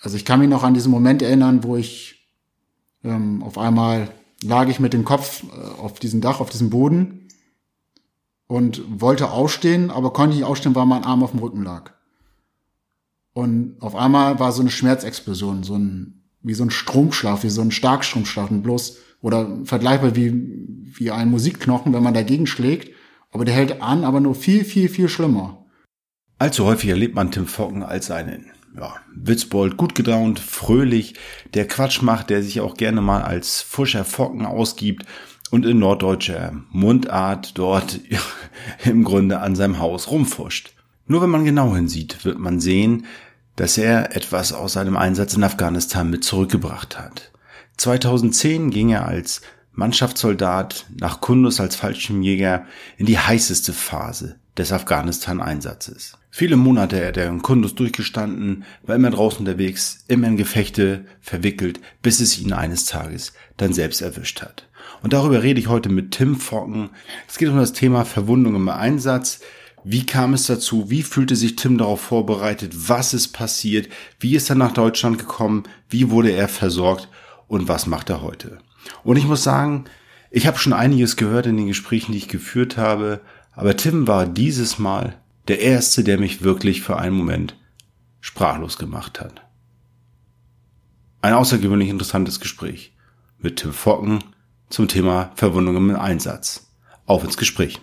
also ich kann mich noch an diesen Moment erinnern, wo ich ähm, auf einmal lag ich mit dem Kopf äh, auf diesem Dach, auf diesem Boden und wollte aufstehen, aber konnte nicht aufstehen, weil mein Arm auf dem Rücken lag. Und auf einmal war so eine Schmerzexplosion, so ein, wie so ein Stromschlaf, wie so ein Starkstromschlaf, bloß, oder vergleichbar wie, wie ein Musikknochen, wenn man dagegen schlägt. Aber der hält an, aber nur viel, viel, viel schlimmer. Allzu häufig erlebt man Tim Focken als einen ja, Witzbold, gut gedaunt, fröhlich, der Quatsch macht, der sich auch gerne mal als Fuscher Focken ausgibt und in norddeutscher Mundart dort im Grunde an seinem Haus rumfuscht. Nur wenn man genau hinsieht, wird man sehen, dass er etwas aus seinem Einsatz in Afghanistan mit zurückgebracht hat. 2010 ging er als Mannschaftssoldat nach Kundus als Fallschirmjäger in die heißeste Phase des Afghanistan-Einsatzes. Viele Monate hat er in Kundus durchgestanden, war immer draußen unterwegs, immer in Gefechte verwickelt, bis es ihn eines Tages dann selbst erwischt hat. Und darüber rede ich heute mit Tim Focken. Es geht um das Thema Verwundung im Einsatz. Wie kam es dazu? Wie fühlte sich Tim darauf vorbereitet? Was ist passiert? Wie ist er nach Deutschland gekommen? Wie wurde er versorgt? Und was macht er heute? Und ich muss sagen, ich habe schon einiges gehört in den Gesprächen, die ich geführt habe, aber Tim war dieses Mal der Erste, der mich wirklich für einen Moment sprachlos gemacht hat. Ein außergewöhnlich interessantes Gespräch mit Tim Focken zum Thema Verwundungen im Einsatz. Auf ins Gespräch.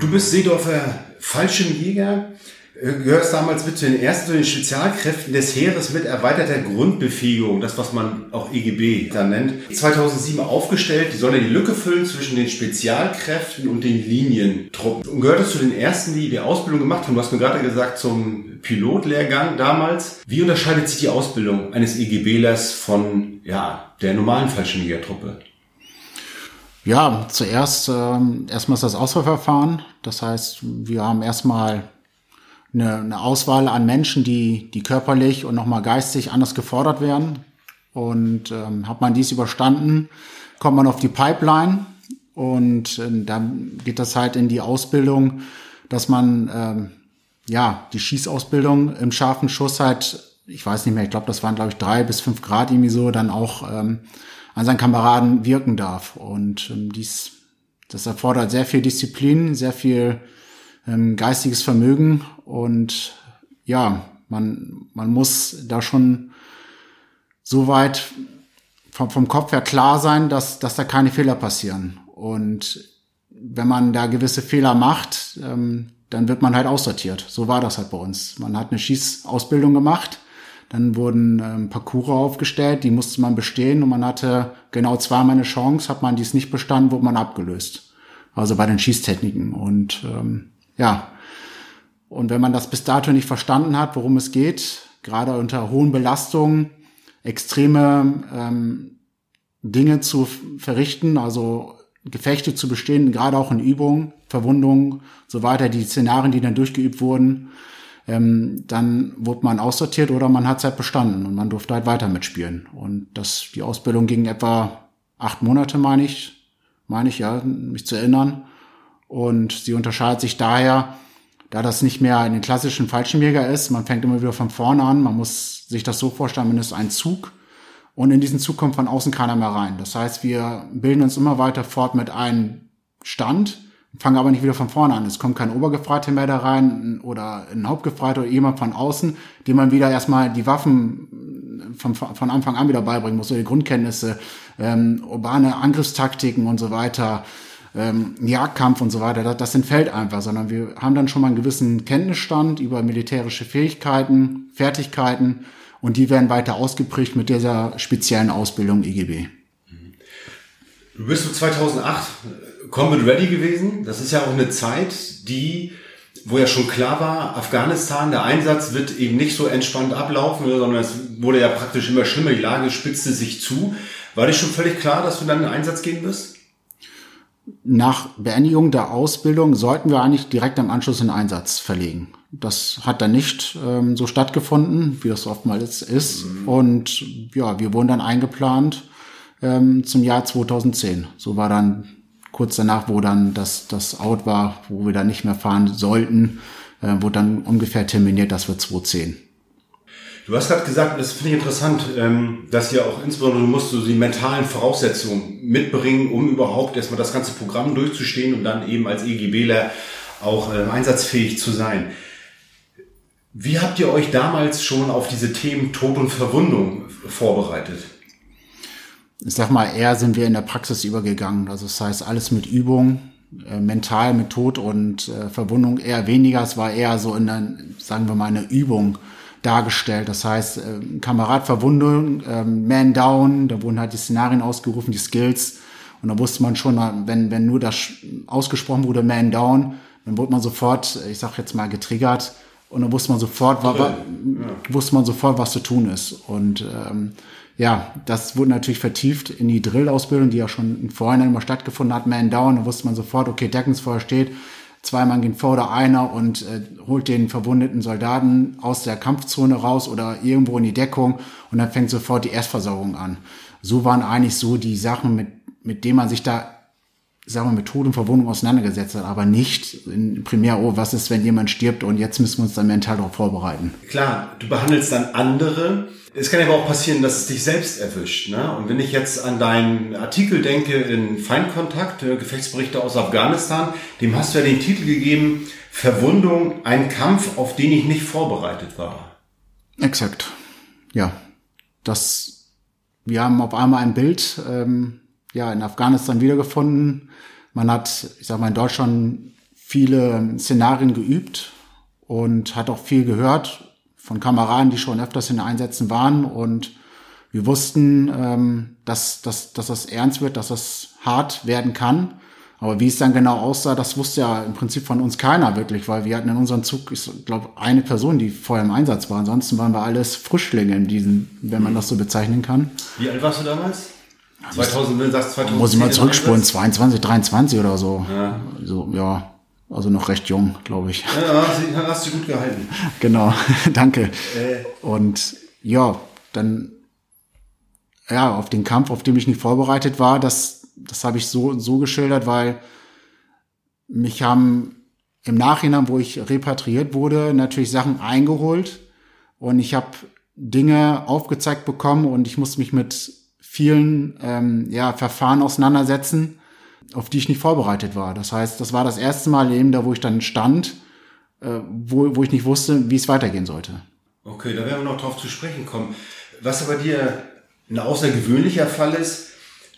Du bist Seedorfer Fallschirmjäger gehörst damals mit zu den ersten zu den Spezialkräften des Heeres mit erweiterter Grundbefähigung, das was man auch EGB dann nennt, 2007 aufgestellt. Die sollen ja die Lücke füllen zwischen den Spezialkräften und den Linientruppen. Und gehörtest zu den ersten, die die Ausbildung gemacht haben. Du hast mir gerade gesagt zum Pilotlehrgang damals. Wie unterscheidet sich die Ausbildung eines EGBlers von ja der normalen Fallschirmjägertruppe? Ja, zuerst ähm, erstmal ist das Auswahlverfahren. Das heißt, wir haben erstmal eine, eine Auswahl an Menschen, die, die körperlich und nochmal geistig anders gefordert werden. Und ähm, hat man dies überstanden, kommt man auf die Pipeline und äh, dann geht das halt in die Ausbildung, dass man ähm, ja die Schießausbildung im scharfen Schuss halt, ich weiß nicht mehr, ich glaube, das waren glaube ich drei bis fünf Grad irgendwie so, dann auch ähm, an seinen Kameraden wirken darf. Und ähm, dies, das erfordert sehr viel Disziplin, sehr viel ähm, geistiges Vermögen und ja, man, man muss da schon so weit vom, vom Kopf her klar sein, dass, dass da keine Fehler passieren. Und wenn man da gewisse Fehler macht, ähm, dann wird man halt aussortiert. So war das halt bei uns. Man hat eine Schießausbildung gemacht, dann wurden ähm, Parcours aufgestellt, die musste man bestehen und man hatte genau zweimal eine Chance. Hat man dies nicht bestanden, wurde man abgelöst. Also bei den Schießtechniken. Und ähm, ja, und wenn man das bis dato nicht verstanden hat, worum es geht, gerade unter hohen Belastungen, extreme ähm, Dinge zu verrichten, also Gefechte zu bestehen, gerade auch in Übungen, Verwundungen, so weiter, die Szenarien, die dann durchgeübt wurden, ähm, dann wurde man aussortiert oder man hat es halt bestanden und man durfte halt weiter mitspielen. Und das, die Ausbildung ging etwa acht Monate, meine ich, meine ich, ja, mich zu erinnern. Und sie unterscheidet sich daher, da das nicht mehr in den klassischen Fallschirmjäger ist. Man fängt immer wieder von vorne an. Man muss sich das so vorstellen, man ist ein Zug. Und in diesen Zug kommt von außen keiner mehr rein. Das heißt, wir bilden uns immer weiter fort mit einem Stand, fangen aber nicht wieder von vorne an. Es kommt kein Obergefreiter mehr da rein oder ein Hauptgefreiter oder jemand von außen, dem man wieder erstmal die Waffen von, von Anfang an wieder beibringen muss, oder die Grundkenntnisse, ähm, urbane Angriffstaktiken und so weiter ähm, Jagdkampf und so weiter, das, das entfällt einfach, sondern wir haben dann schon mal einen gewissen Kenntnisstand über militärische Fähigkeiten, Fertigkeiten und die werden weiter ausgeprägt mit dieser speziellen Ausbildung IGB. Du bist so 2008 Combat Ready gewesen. Das ist ja auch eine Zeit, die, wo ja schon klar war, Afghanistan, der Einsatz wird eben nicht so entspannt ablaufen, sondern es wurde ja praktisch immer schlimmer, die Lage spitzte sich zu. War dir schon völlig klar, dass du dann in den Einsatz gehen wirst? Nach Beendigung der Ausbildung sollten wir eigentlich direkt im Anschluss in Einsatz verlegen. Das hat dann nicht ähm, so stattgefunden, wie das oftmals ist. Mhm. Und ja, wir wurden dann eingeplant ähm, zum Jahr 2010. So war dann kurz danach, wo dann das, das Out war, wo wir dann nicht mehr fahren sollten, äh, wurde dann ungefähr terminiert, dass wir 210. Du hast gerade gesagt, das finde ich interessant, ähm, dass ja auch insbesondere du musst so die mentalen Voraussetzungen mitbringen, um überhaupt erstmal das ganze Programm durchzustehen und dann eben als EGBler auch ähm, einsatzfähig zu sein. Wie habt ihr euch damals schon auf diese Themen Tod und Verwundung vorbereitet? Ich sag mal, eher sind wir in der Praxis übergegangen. Also das heißt, alles mit Übung, äh, mental mit Tod und äh, Verwundung eher weniger. Es war eher so in der, sagen wir mal, eine Übung dargestellt. Das heißt, äh, Kamerad Verwundung, äh, Man Down, da wurden halt die Szenarien ausgerufen, die Skills. Und da wusste man schon, wenn, wenn nur das ausgesprochen wurde, Man Down, dann wurde man sofort, ich sag jetzt mal, getriggert und dann wusste man sofort, war, war, ja. wusste man sofort, was zu tun ist. Und ähm, ja, das wurde natürlich vertieft in die Drill-Ausbildung, die ja schon im Vorhinein immer stattgefunden hat, Man Down. Da wusste man sofort, okay, Deckungsfeuer steht, zwei Mann gehen vor oder einer und äh, holt den verwundeten Soldaten aus der Kampfzone raus oder irgendwo in die Deckung und dann fängt sofort die Erstversorgung an. So waren eigentlich so die Sachen, mit, mit denen man sich da sagen wir, mit Tod und Verwundung auseinandergesetzt hat, aber nicht in primär, oh, was ist, wenn jemand stirbt und jetzt müssen wir uns dann mental darauf vorbereiten. Klar, du behandelst dann andere. Es kann aber auch passieren, dass es dich selbst erwischt. Ne? Und wenn ich jetzt an deinen Artikel denke in Feindkontakt, äh, Gefechtsberichte aus Afghanistan, dem hast du ja den Titel gegeben, Verwundung, ein Kampf, auf den ich nicht vorbereitet war. Exakt. Ja. Das, wir haben auf einmal ein Bild, ähm, ja, in Afghanistan wiedergefunden. Man hat, ich sag mal, in Deutschland viele Szenarien geübt und hat auch viel gehört von Kameraden, die schon öfters in Einsätzen waren und wir wussten, ähm, dass, dass, dass das ernst wird, dass das hart werden kann. Aber wie es dann genau aussah, das wusste ja im Prinzip von uns keiner wirklich, weil wir hatten in unserem Zug, ich glaube, eine Person, die vorher im Einsatz war. Ansonsten waren wir alles Frischlinge in diesem, wenn man das so bezeichnen kann. Wie alt warst du damals? 2000, wenn du sagst 2000. Muss ich mal zurückspulen, 22, 23 oder so. Ja. So, ja. Also noch recht jung, glaube ich. Ja, hast, du gut gehalten. genau, danke. Äh. Und ja, dann ja, auf den Kampf, auf den ich nicht vorbereitet war, das, das habe ich so, so geschildert, weil mich haben im Nachhinein, wo ich repatriiert wurde, natürlich Sachen eingeholt und ich habe Dinge aufgezeigt bekommen und ich musste mich mit vielen ähm, ja, Verfahren auseinandersetzen, auf die ich nicht vorbereitet war. Das heißt, das war das erste Mal eben da, wo ich dann stand, äh, wo, wo ich nicht wusste, wie es weitergehen sollte. Okay, da werden wir noch drauf zu sprechen kommen. Was aber dir ein außergewöhnlicher Fall ist,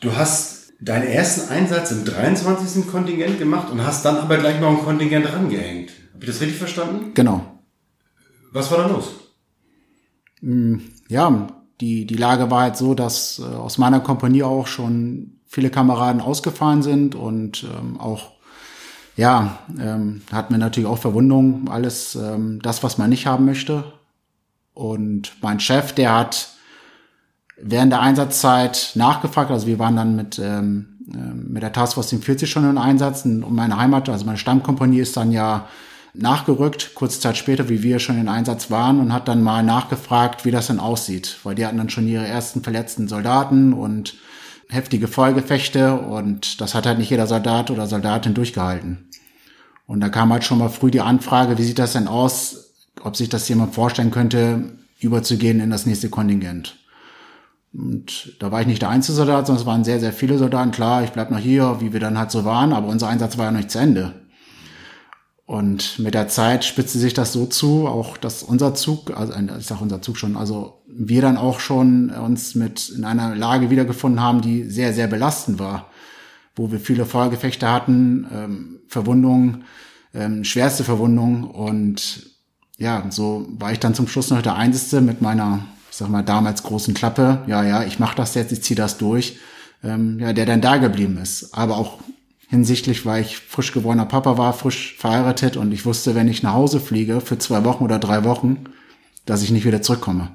du hast deinen ersten Einsatz im 23. Kontingent gemacht und hast dann aber gleich noch ein Kontingent rangehängt. Habe ich das richtig verstanden? Genau. Was war da los? Hm, ja, die, die Lage war halt so, dass äh, aus meiner Kompanie auch schon viele Kameraden ausgefallen sind und ähm, auch, ja, ähm, hatten wir natürlich auch Verwundungen, alles ähm, das, was man nicht haben möchte. Und mein Chef, der hat während der Einsatzzeit nachgefragt, also wir waren dann mit, ähm, äh, mit der Taskforce 40 schon in Einsatz und meine Heimat, also meine Stammkompanie ist dann ja nachgerückt, kurze Zeit später, wie wir schon in Einsatz waren und hat dann mal nachgefragt, wie das denn aussieht, weil die hatten dann schon ihre ersten verletzten Soldaten und heftige Feuergefechte und das hat halt nicht jeder Soldat oder Soldatin durchgehalten. Und da kam halt schon mal früh die Anfrage, wie sieht das denn aus, ob sich das jemand vorstellen könnte, überzugehen in das nächste Kontingent. Und da war ich nicht der einzige Soldat, sondern es waren sehr, sehr viele Soldaten. Klar, ich bleib noch hier, wie wir dann halt so waren, aber unser Einsatz war ja noch nicht zu Ende. Und mit der Zeit spitzte sich das so zu, auch dass unser Zug, also ich sage unser Zug schon, also wir dann auch schon uns mit in einer Lage wiedergefunden haben, die sehr, sehr belastend war, wo wir viele Feuergefechte hatten, ähm, Verwundungen, ähm, schwerste Verwundungen und ja, so war ich dann zum Schluss noch der Einzige mit meiner, ich sag mal, damals großen Klappe. Ja, ja, ich mache das jetzt, ich ziehe das durch. Ähm, ja, der dann da geblieben ist. Aber auch hinsichtlich, weil ich frisch geborener Papa war, frisch verheiratet und ich wusste, wenn ich nach Hause fliege für zwei Wochen oder drei Wochen, dass ich nicht wieder zurückkomme.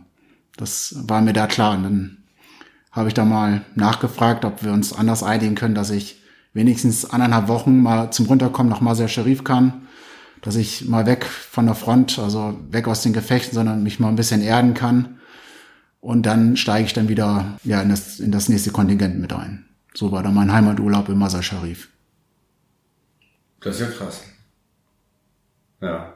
Das war mir da klar. Und dann habe ich da mal nachgefragt, ob wir uns anders einigen können, dass ich wenigstens anderthalb Wochen mal zum Runterkommen nach Masar Sharif kann, dass ich mal weg von der Front, also weg aus den Gefechten, sondern mich mal ein bisschen erden kann. Und dann steige ich dann wieder ja, in, das, in das nächste Kontingent mit ein. So war dann mein Heimaturlaub in Masar Sharif. Das ist ja krass. Ja.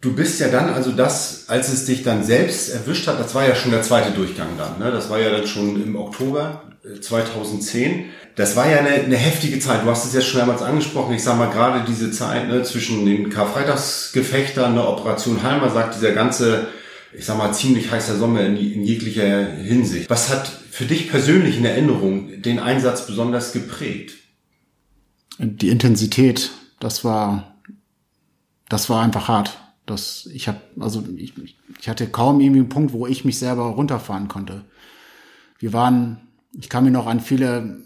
Du bist ja dann, also das, als es dich dann selbst erwischt hat, das war ja schon der zweite Durchgang dann, ne? Das war ja dann schon im Oktober 2010. Äh, das war ja eine, eine heftige Zeit. Du hast es ja schon mehrmals angesprochen. Ich sag mal, gerade diese Zeit ne, zwischen den Karfreitagsgefechtern, der Operation Halmer, sagt dieser ganze, ich sag mal, ziemlich heißer Sommer in, in jeglicher Hinsicht. Was hat für dich persönlich in Erinnerung den Einsatz besonders geprägt? Die Intensität, das war, das war einfach hart. Das, ich habe, also ich, ich hatte kaum irgendwie einen Punkt, wo ich mich selber runterfahren konnte. Wir waren, ich kann mich noch an viele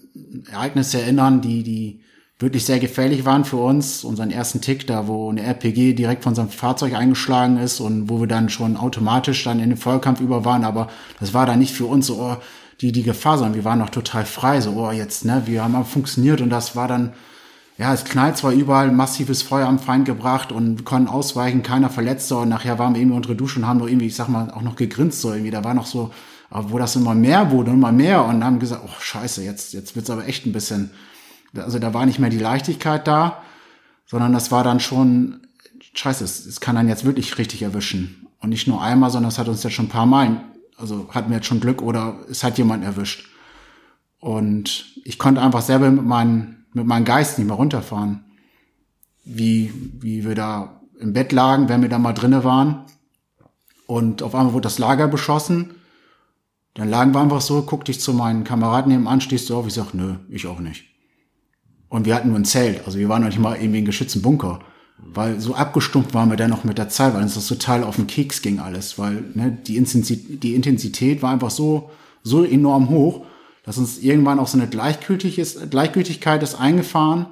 Ereignisse erinnern, die, die wirklich sehr gefährlich waren für uns. Unseren ersten Tick da, wo eine RPG direkt von seinem Fahrzeug eingeschlagen ist und wo wir dann schon automatisch dann in den Vollkampf über waren. Aber das war dann nicht für uns so, oh, die, die Gefahr, sondern wir waren noch total frei. So, oh, jetzt, ne, wir haben funktioniert und das war dann, ja, es knallt zwar überall massives Feuer am Feind gebracht und konnten ausweichen, keiner verletzt und nachher waren wir irgendwie unter Dusche und haben noch irgendwie, ich sag mal, auch noch gegrinst so irgendwie. Da war noch so, wo das immer mehr wurde, immer mehr und haben gesagt, oh scheiße, jetzt, jetzt wird's aber echt ein bisschen, also da war nicht mehr die Leichtigkeit da, sondern das war dann schon, scheiße, es, es kann dann jetzt wirklich richtig erwischen. Und nicht nur einmal, sondern es hat uns jetzt schon ein paar Mal, also hatten wir jetzt schon Glück oder es hat jemand erwischt. Und ich konnte einfach selber mit meinen mit meinem Geist nicht mehr runterfahren. Wie, wie wir da im Bett lagen, wenn wir da mal drinnen waren. Und auf einmal wurde das Lager beschossen. Dann lagen wir einfach so, guckte ich zu meinen Kameraden nebenan, stehst du auf? Ich sag, nö, ich auch nicht. Und wir hatten nur ein Zelt, also wir waren noch nicht mal irgendwie in geschützten Bunker. Weil so abgestumpft waren wir dann noch mit der Zeit, weil uns das total auf den Keks ging alles, weil ne, die, Intensität, die Intensität war einfach so, so enorm hoch, dass uns irgendwann auch so eine Gleichgültigkeit ist eingefahren.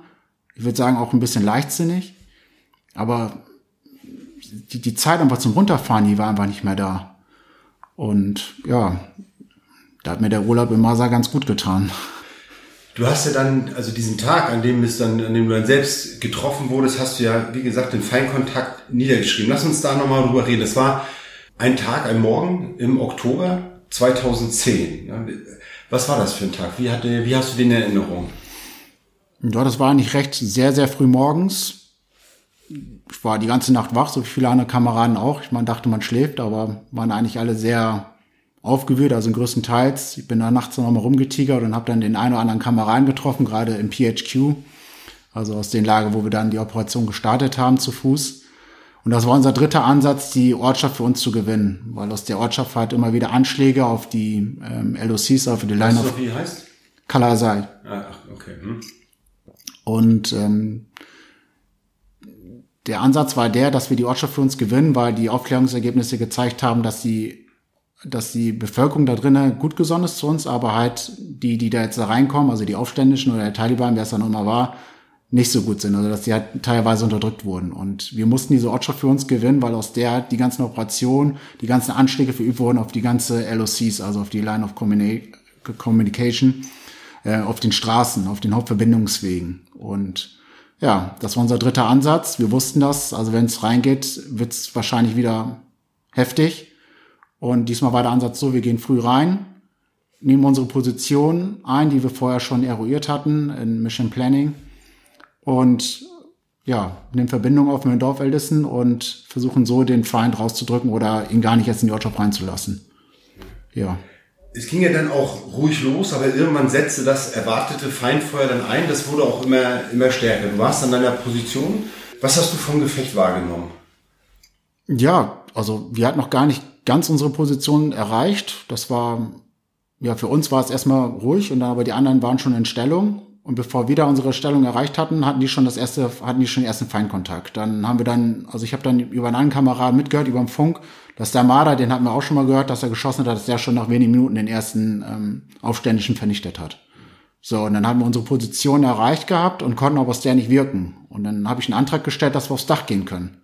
Ich würde sagen, auch ein bisschen leichtsinnig. Aber die, die Zeit einfach zum Runterfahren, die war einfach nicht mehr da. Und ja, da hat mir der Urlaub im Masa ganz gut getan. Du hast ja dann, also diesen Tag, an dem es dann, an dem du dann selbst getroffen wurdest, hast du ja, wie gesagt, den Feinkontakt niedergeschrieben. Lass uns da nochmal drüber reden. Es war ein Tag, ein Morgen im Oktober 2010. Was war das für ein Tag? Wie, hatte, wie hast du den in Erinnerung? Ja, das war nicht recht sehr, sehr früh morgens. Ich war die ganze Nacht wach, so wie viele andere Kameraden auch. Ich meine, dachte, man schläft, aber waren eigentlich alle sehr aufgewühlt, also größtenteils. Ich bin da nachts noch mal rumgetigert und habe dann den einen oder anderen Kameraden getroffen, gerade im PHQ, also aus den Lager, wo wir dann die Operation gestartet haben zu Fuß. Und das war unser dritter Ansatz, die Ortschaft für uns zu gewinnen, weil aus der Ortschaft halt immer wieder Anschläge auf die ähm, LOCs, auf die Line of wie heißt? Kalasai. Ah, okay. Hm. Und ähm, der Ansatz war der, dass wir die Ortschaft für uns gewinnen, weil die Aufklärungsergebnisse gezeigt haben, dass die, dass die Bevölkerung da drinnen gut gesonnen ist zu uns, aber halt die, die da jetzt da reinkommen, also die Aufständischen oder der Taliban, wer es dann immer war, nicht so gut sind, also dass die halt teilweise unterdrückt wurden. Und wir mussten diese Ortschaft für uns gewinnen, weil aus der die ganzen Operationen, die ganzen Anschläge verübt wurden auf die ganze LOCs, also auf die Line of Communication, äh, auf den Straßen, auf den Hauptverbindungswegen. Und ja, das war unser dritter Ansatz. Wir wussten das. Also wenn es reingeht, wird es wahrscheinlich wieder heftig. Und diesmal war der Ansatz so, wir gehen früh rein, nehmen unsere Position ein, die wir vorher schon eruiert hatten in Mission Planning und ja, nehmen Verbindung auf mit den Dorfältesten und versuchen so den Feind rauszudrücken oder ihn gar nicht jetzt in die Ortschaft reinzulassen. Ja. Es ging ja dann auch ruhig los, aber irgendwann setzte das erwartete Feindfeuer dann ein. Das wurde auch immer, immer stärker. Du warst an deiner Position. Was hast du vom Gefecht wahrgenommen? Ja, also wir hatten noch gar nicht ganz unsere Position erreicht. Das war, ja, für uns war es erstmal ruhig und dann aber die anderen waren schon in Stellung und bevor wir da unsere Stellung erreicht hatten, hatten die schon das erste, hatten die schon den ersten Feindkontakt. Dann haben wir dann, also ich habe dann über einen anderen Kameraden mitgehört, über den Funk, dass der Marder, den hatten wir auch schon mal gehört, dass er geschossen hat, dass der schon nach wenigen Minuten den ersten ähm, Aufständischen vernichtet hat. So, und dann haben wir unsere Position erreicht gehabt und konnten aber aus der nicht wirken. Und dann habe ich einen Antrag gestellt, dass wir aufs Dach gehen können.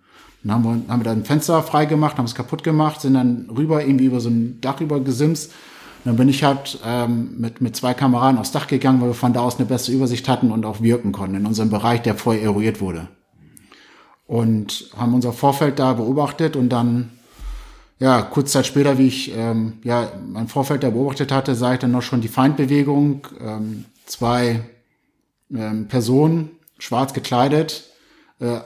Dann haben wir, haben wir da ein Fenster freigemacht, haben es kaputt gemacht, sind dann rüber irgendwie über so ein Dach rüber gesimst dann bin ich halt ähm, mit, mit zwei Kameraden aufs Dach gegangen, weil wir von da aus eine bessere Übersicht hatten und auch wirken konnten in unserem Bereich, der vorher eruiert wurde. Und haben unser Vorfeld da beobachtet und dann, ja, kurz Zeit später, wie ich ähm, ja mein Vorfeld da beobachtet hatte, sah ich dann noch schon die Feindbewegung, ähm, zwei ähm, Personen schwarz gekleidet, äh,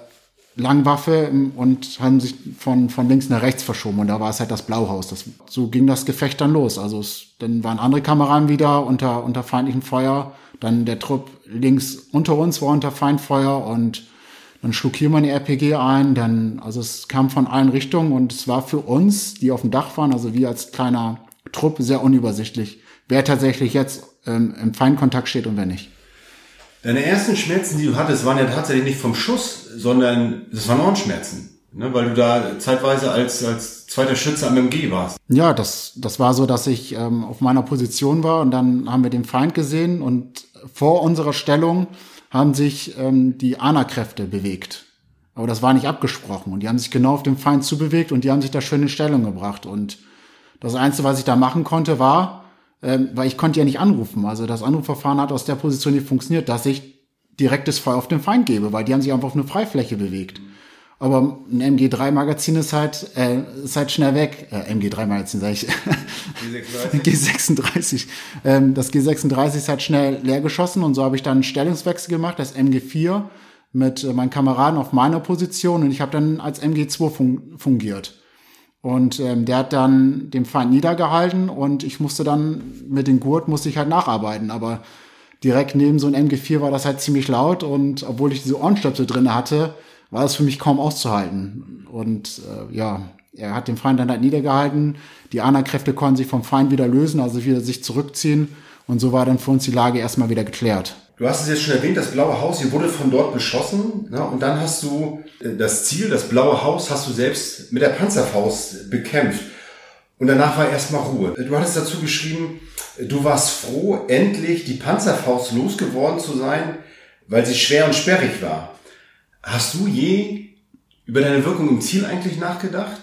Langwaffe und haben sich von, von links nach rechts verschoben und da war es halt das Blauhaus. Das, so ging das Gefecht dann los. Also es, dann waren andere Kameraden wieder unter, unter feindlichem Feuer, dann der Trupp links unter uns war unter Feindfeuer und dann schlug hier mal eine RPG ein, dann, also es kam von allen Richtungen und es war für uns, die auf dem Dach waren, also wir als kleiner Trupp, sehr unübersichtlich, wer tatsächlich jetzt ähm, im Feindkontakt steht und wer nicht. Deine ersten Schmerzen, die du hattest, waren ja tatsächlich nicht vom Schuss, sondern das waren Ohrenschmerzen. Ne, weil du da zeitweise als, als zweiter Schütze am MG warst. Ja, das, das war so, dass ich ähm, auf meiner Position war und dann haben wir den Feind gesehen und vor unserer Stellung haben sich ähm, die ANA-Kräfte bewegt. Aber das war nicht abgesprochen und die haben sich genau auf den Feind zubewegt und die haben sich da schön in Stellung gebracht und das Einzige, was ich da machen konnte, war, ähm, weil ich konnte ja nicht anrufen. Also das Anrufverfahren hat aus der Position nicht funktioniert, dass ich direktes Feuer auf den Feind gebe, weil die haben sich einfach auf eine Freifläche bewegt. Aber ein MG3-Magazin ist halt, äh, ist halt schnell weg. Äh, MG3-Magazin, sag ich. G36. G36. Ähm, das G36 ist halt schnell leer geschossen und so habe ich dann einen Stellungswechsel gemacht, das MG4 mit äh, meinen Kameraden auf meiner Position und ich habe dann als MG2 fun fungiert. Und ähm, der hat dann den Feind niedergehalten und ich musste dann mit dem Gurt musste ich halt nacharbeiten. Aber direkt neben so einem MG4 war das halt ziemlich laut und obwohl ich diese Ohrenstöpsel drinne hatte, war das für mich kaum auszuhalten. Und äh, ja, er hat den Feind dann halt niedergehalten. Die Ana-Kräfte konnten sich vom Feind wieder lösen, also wieder sich zurückziehen. Und so war dann für uns die Lage erstmal wieder geklärt. Du hast es jetzt schon erwähnt, das Blaue Haus, hier wurde von dort beschossen. Ne? Und dann hast du äh, das Ziel, das Blaue Haus, hast du selbst mit der Panzerfaust bekämpft. Und danach war erstmal Ruhe. Du hattest dazu geschrieben, du warst froh, endlich die Panzerfaust losgeworden zu sein, weil sie schwer und sperrig war. Hast du je über deine Wirkung im Ziel eigentlich nachgedacht?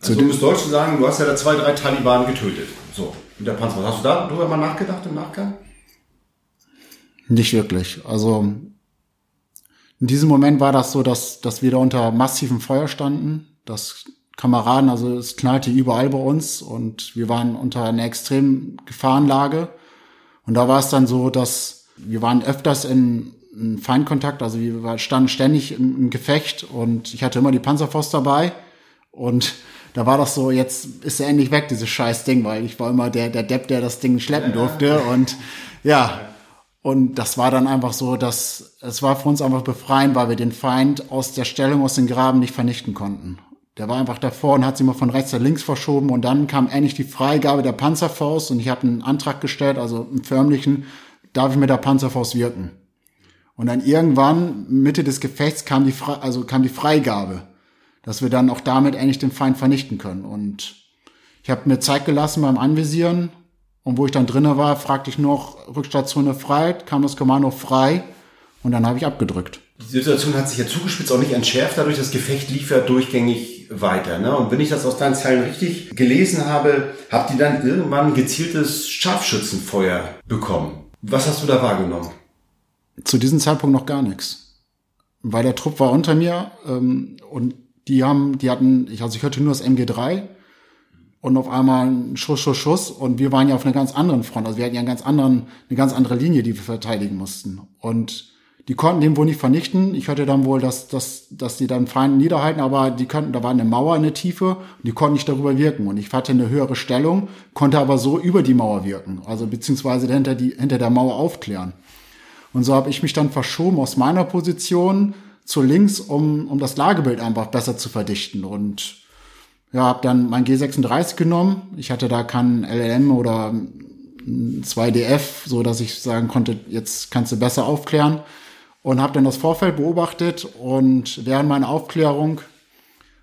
Also um es deutsch zu sagen, du hast ja da zwei, drei Taliban getötet. So, mit der Panzerfaust. Hast du darüber mal nachgedacht im Nachgang? Nicht wirklich. Also in diesem Moment war das so, dass, dass wir da unter massivem Feuer standen, dass Kameraden, also es knallte überall bei uns und wir waren unter einer extremen Gefahrenlage. Und da war es dann so, dass wir waren öfters in, in Feindkontakt, also wir standen ständig im, im Gefecht und ich hatte immer die Panzerfaust dabei. Und da war das so, jetzt ist er endlich weg, dieses scheiß Ding, weil ich war immer der, der Depp, der das Ding schleppen durfte. Und ja, und das war dann einfach so, dass es war für uns einfach befreiend, weil wir den Feind aus der Stellung, aus dem Graben nicht vernichten konnten. Der war einfach davor und hat sich mal von rechts nach links verschoben und dann kam endlich die Freigabe der Panzerfaust und ich habe einen Antrag gestellt, also im förmlichen, darf ich mit der Panzerfaust wirken? Und dann irgendwann, Mitte des Gefechts, kam die, Fre also kam die Freigabe, dass wir dann auch damit endlich den Feind vernichten können. Und ich habe mir Zeit gelassen beim Anvisieren und wo ich dann drinnen war, fragte ich noch Rückstation frei, kam das Kommando frei und dann habe ich abgedrückt. Die Situation hat sich ja zugespitzt, auch nicht entschärft, dadurch das Gefecht lief ja durchgängig weiter. Ne? Und wenn ich das aus deinen Zeilen richtig gelesen habe, habt ihr dann irgendwann gezieltes Scharfschützenfeuer bekommen. Was hast du da wahrgenommen? Zu diesem Zeitpunkt noch gar nichts. Weil der Trupp war unter mir ähm, und die haben, die hatten, ich, also ich hörte nur das MG3 und auf einmal ein Schuss, Schuss, Schuss und wir waren ja auf einer ganz anderen Front. Also wir hatten ja einen ganz anderen, eine ganz andere Linie, die wir verteidigen mussten. Und die konnten den wohl nicht vernichten. Ich hörte dann wohl, dass, dass, dass die dann Feinde niederhalten, aber die könnten, da war eine Mauer in der Tiefe und die konnten nicht darüber wirken. Und ich hatte eine höhere Stellung, konnte aber so über die Mauer wirken, also beziehungsweise hinter, die, hinter der Mauer aufklären. Und so habe ich mich dann verschoben aus meiner Position zu links, um, um das Lagebild einfach besser zu verdichten. Und ja, habe dann mein G36 genommen. Ich hatte da kein LLM oder 2DF, so dass ich sagen konnte, jetzt kannst du besser aufklären. Und habe dann das Vorfeld beobachtet und während meiner Aufklärung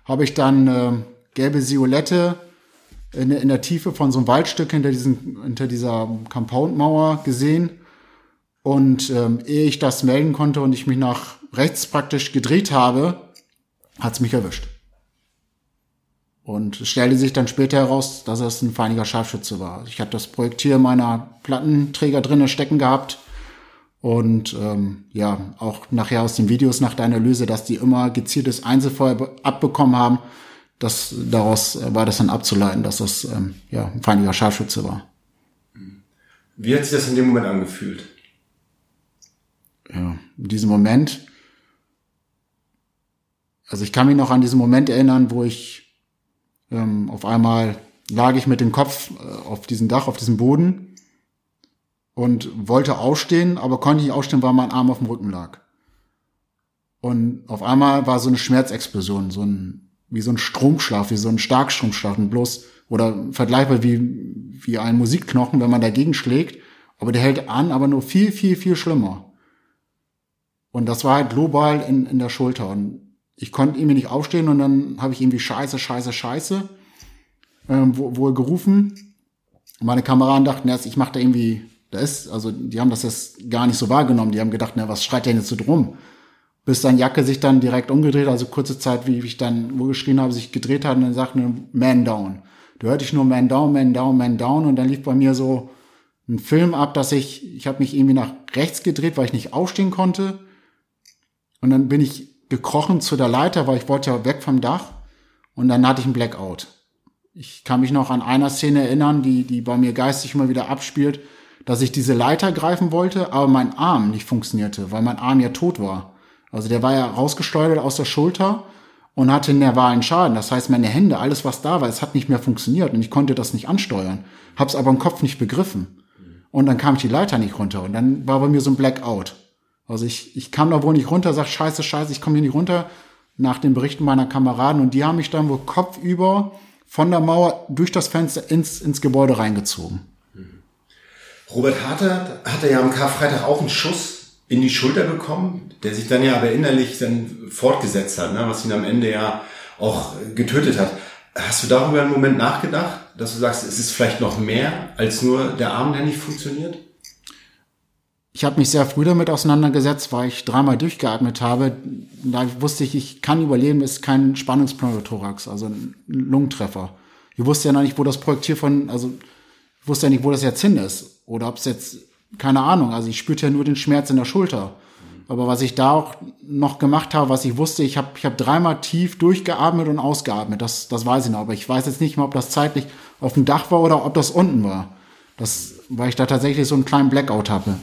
habe ich dann äh, gelbe Siolette in, in, der Tiefe von so einem Waldstück hinter, diesen, hinter dieser Compoundmauer gesehen. Und ähm, ehe ich das melden konnte und ich mich nach rechts praktisch gedreht habe, hat's mich erwischt. Und es stellte sich dann später heraus, dass es ein feiniger Scharfschütze war. Ich hatte das Projektil meiner Plattenträger drinnen stecken gehabt. Und ähm, ja, auch nachher aus den Videos nach der Analyse, dass die immer gezieltes Einzelfeuer abbekommen haben. Das, daraus war das dann abzuleiten, dass das ähm, ja, ein feiniger Scharfschütze war. Wie hat sich das in dem Moment angefühlt? ja, in diesem Moment, also ich kann mich noch an diesen Moment erinnern, wo ich ähm, auf einmal lag ich mit dem Kopf äh, auf diesem Dach, auf diesem Boden und wollte aufstehen, aber konnte nicht aufstehen, weil mein Arm auf dem Rücken lag. Und auf einmal war so eine Schmerzexplosion, so ein, wie so ein Stromschlaf, wie so ein Starkstromschlaf, und bloß, oder vergleichbar wie, wie ein Musikknochen, wenn man dagegen schlägt. Aber der hält an, aber nur viel, viel, viel schlimmer. Und das war halt global in, in der Schulter. Und ich konnte irgendwie nicht aufstehen und dann habe ich irgendwie Scheiße, Scheiße, Scheiße ähm, wohl gerufen. Meine Kameraden dachten erst, ich mache da irgendwie, da ist, also die haben das jetzt gar nicht so wahrgenommen. Die haben gedacht, na, was schreit der denn jetzt so drum? bis dann Jacke sich dann direkt umgedreht, also kurze Zeit, wie ich dann wo geschrien habe, sich gedreht hat und dann sagte Man down. Du hörte ich nur Man down, Man down, Man down und dann lief bei mir so ein Film ab, dass ich, ich habe mich irgendwie nach rechts gedreht, weil ich nicht aufstehen konnte und dann bin ich gekrochen zu der Leiter, weil ich wollte ja weg vom Dach und dann hatte ich einen Blackout. Ich kann mich noch an einer Szene erinnern, die, die bei mir geistig immer wieder abspielt, dass ich diese Leiter greifen wollte, aber mein Arm nicht funktionierte, weil mein Arm ja tot war. Also der war ja rausgesteuert aus der Schulter und hatte nervalen Schaden. Das heißt, meine Hände, alles was da war, es hat nicht mehr funktioniert und ich konnte das nicht ansteuern. Hab's aber im Kopf nicht begriffen. Und dann kam ich die Leiter nicht runter und dann war bei mir so ein Blackout. Also ich, ich kam da wohl nicht runter, sag scheiße, scheiße, ich komme hier nicht runter nach den Berichten meiner Kameraden und die haben mich dann wohl kopfüber von der Mauer durch das Fenster ins, ins Gebäude reingezogen. Robert Harter hatte ja am Karfreitag auch einen Schuss in die Schulter bekommen, der sich dann ja aber innerlich dann fortgesetzt hat, ne, was ihn am Ende ja auch getötet hat. Hast du darüber einen Moment nachgedacht, dass du sagst, es ist vielleicht noch mehr als nur der Arm, der nicht funktioniert? Ich habe mich sehr früh damit auseinandergesetzt, weil ich dreimal durchgeatmet habe. Da wusste ich, ich kann überleben, ist kein Spannungspneumothorax, also ein Lungentreffer. Ich wusste ja noch nicht, wo das Projektil von, also ich wusste ja nicht, wo das jetzt hin ist. Oder ob es jetzt keine Ahnung, also ich spürte ja nur den Schmerz in der Schulter. Aber was ich da auch noch gemacht habe, was ich wusste, ich habe ich hab dreimal tief durchgeatmet und ausgeatmet. Das, das weiß ich noch. Aber ich weiß jetzt nicht mehr, ob das zeitlich auf dem Dach war oder ob das unten war. Das, weil ich da tatsächlich so einen kleinen Blackout hatte.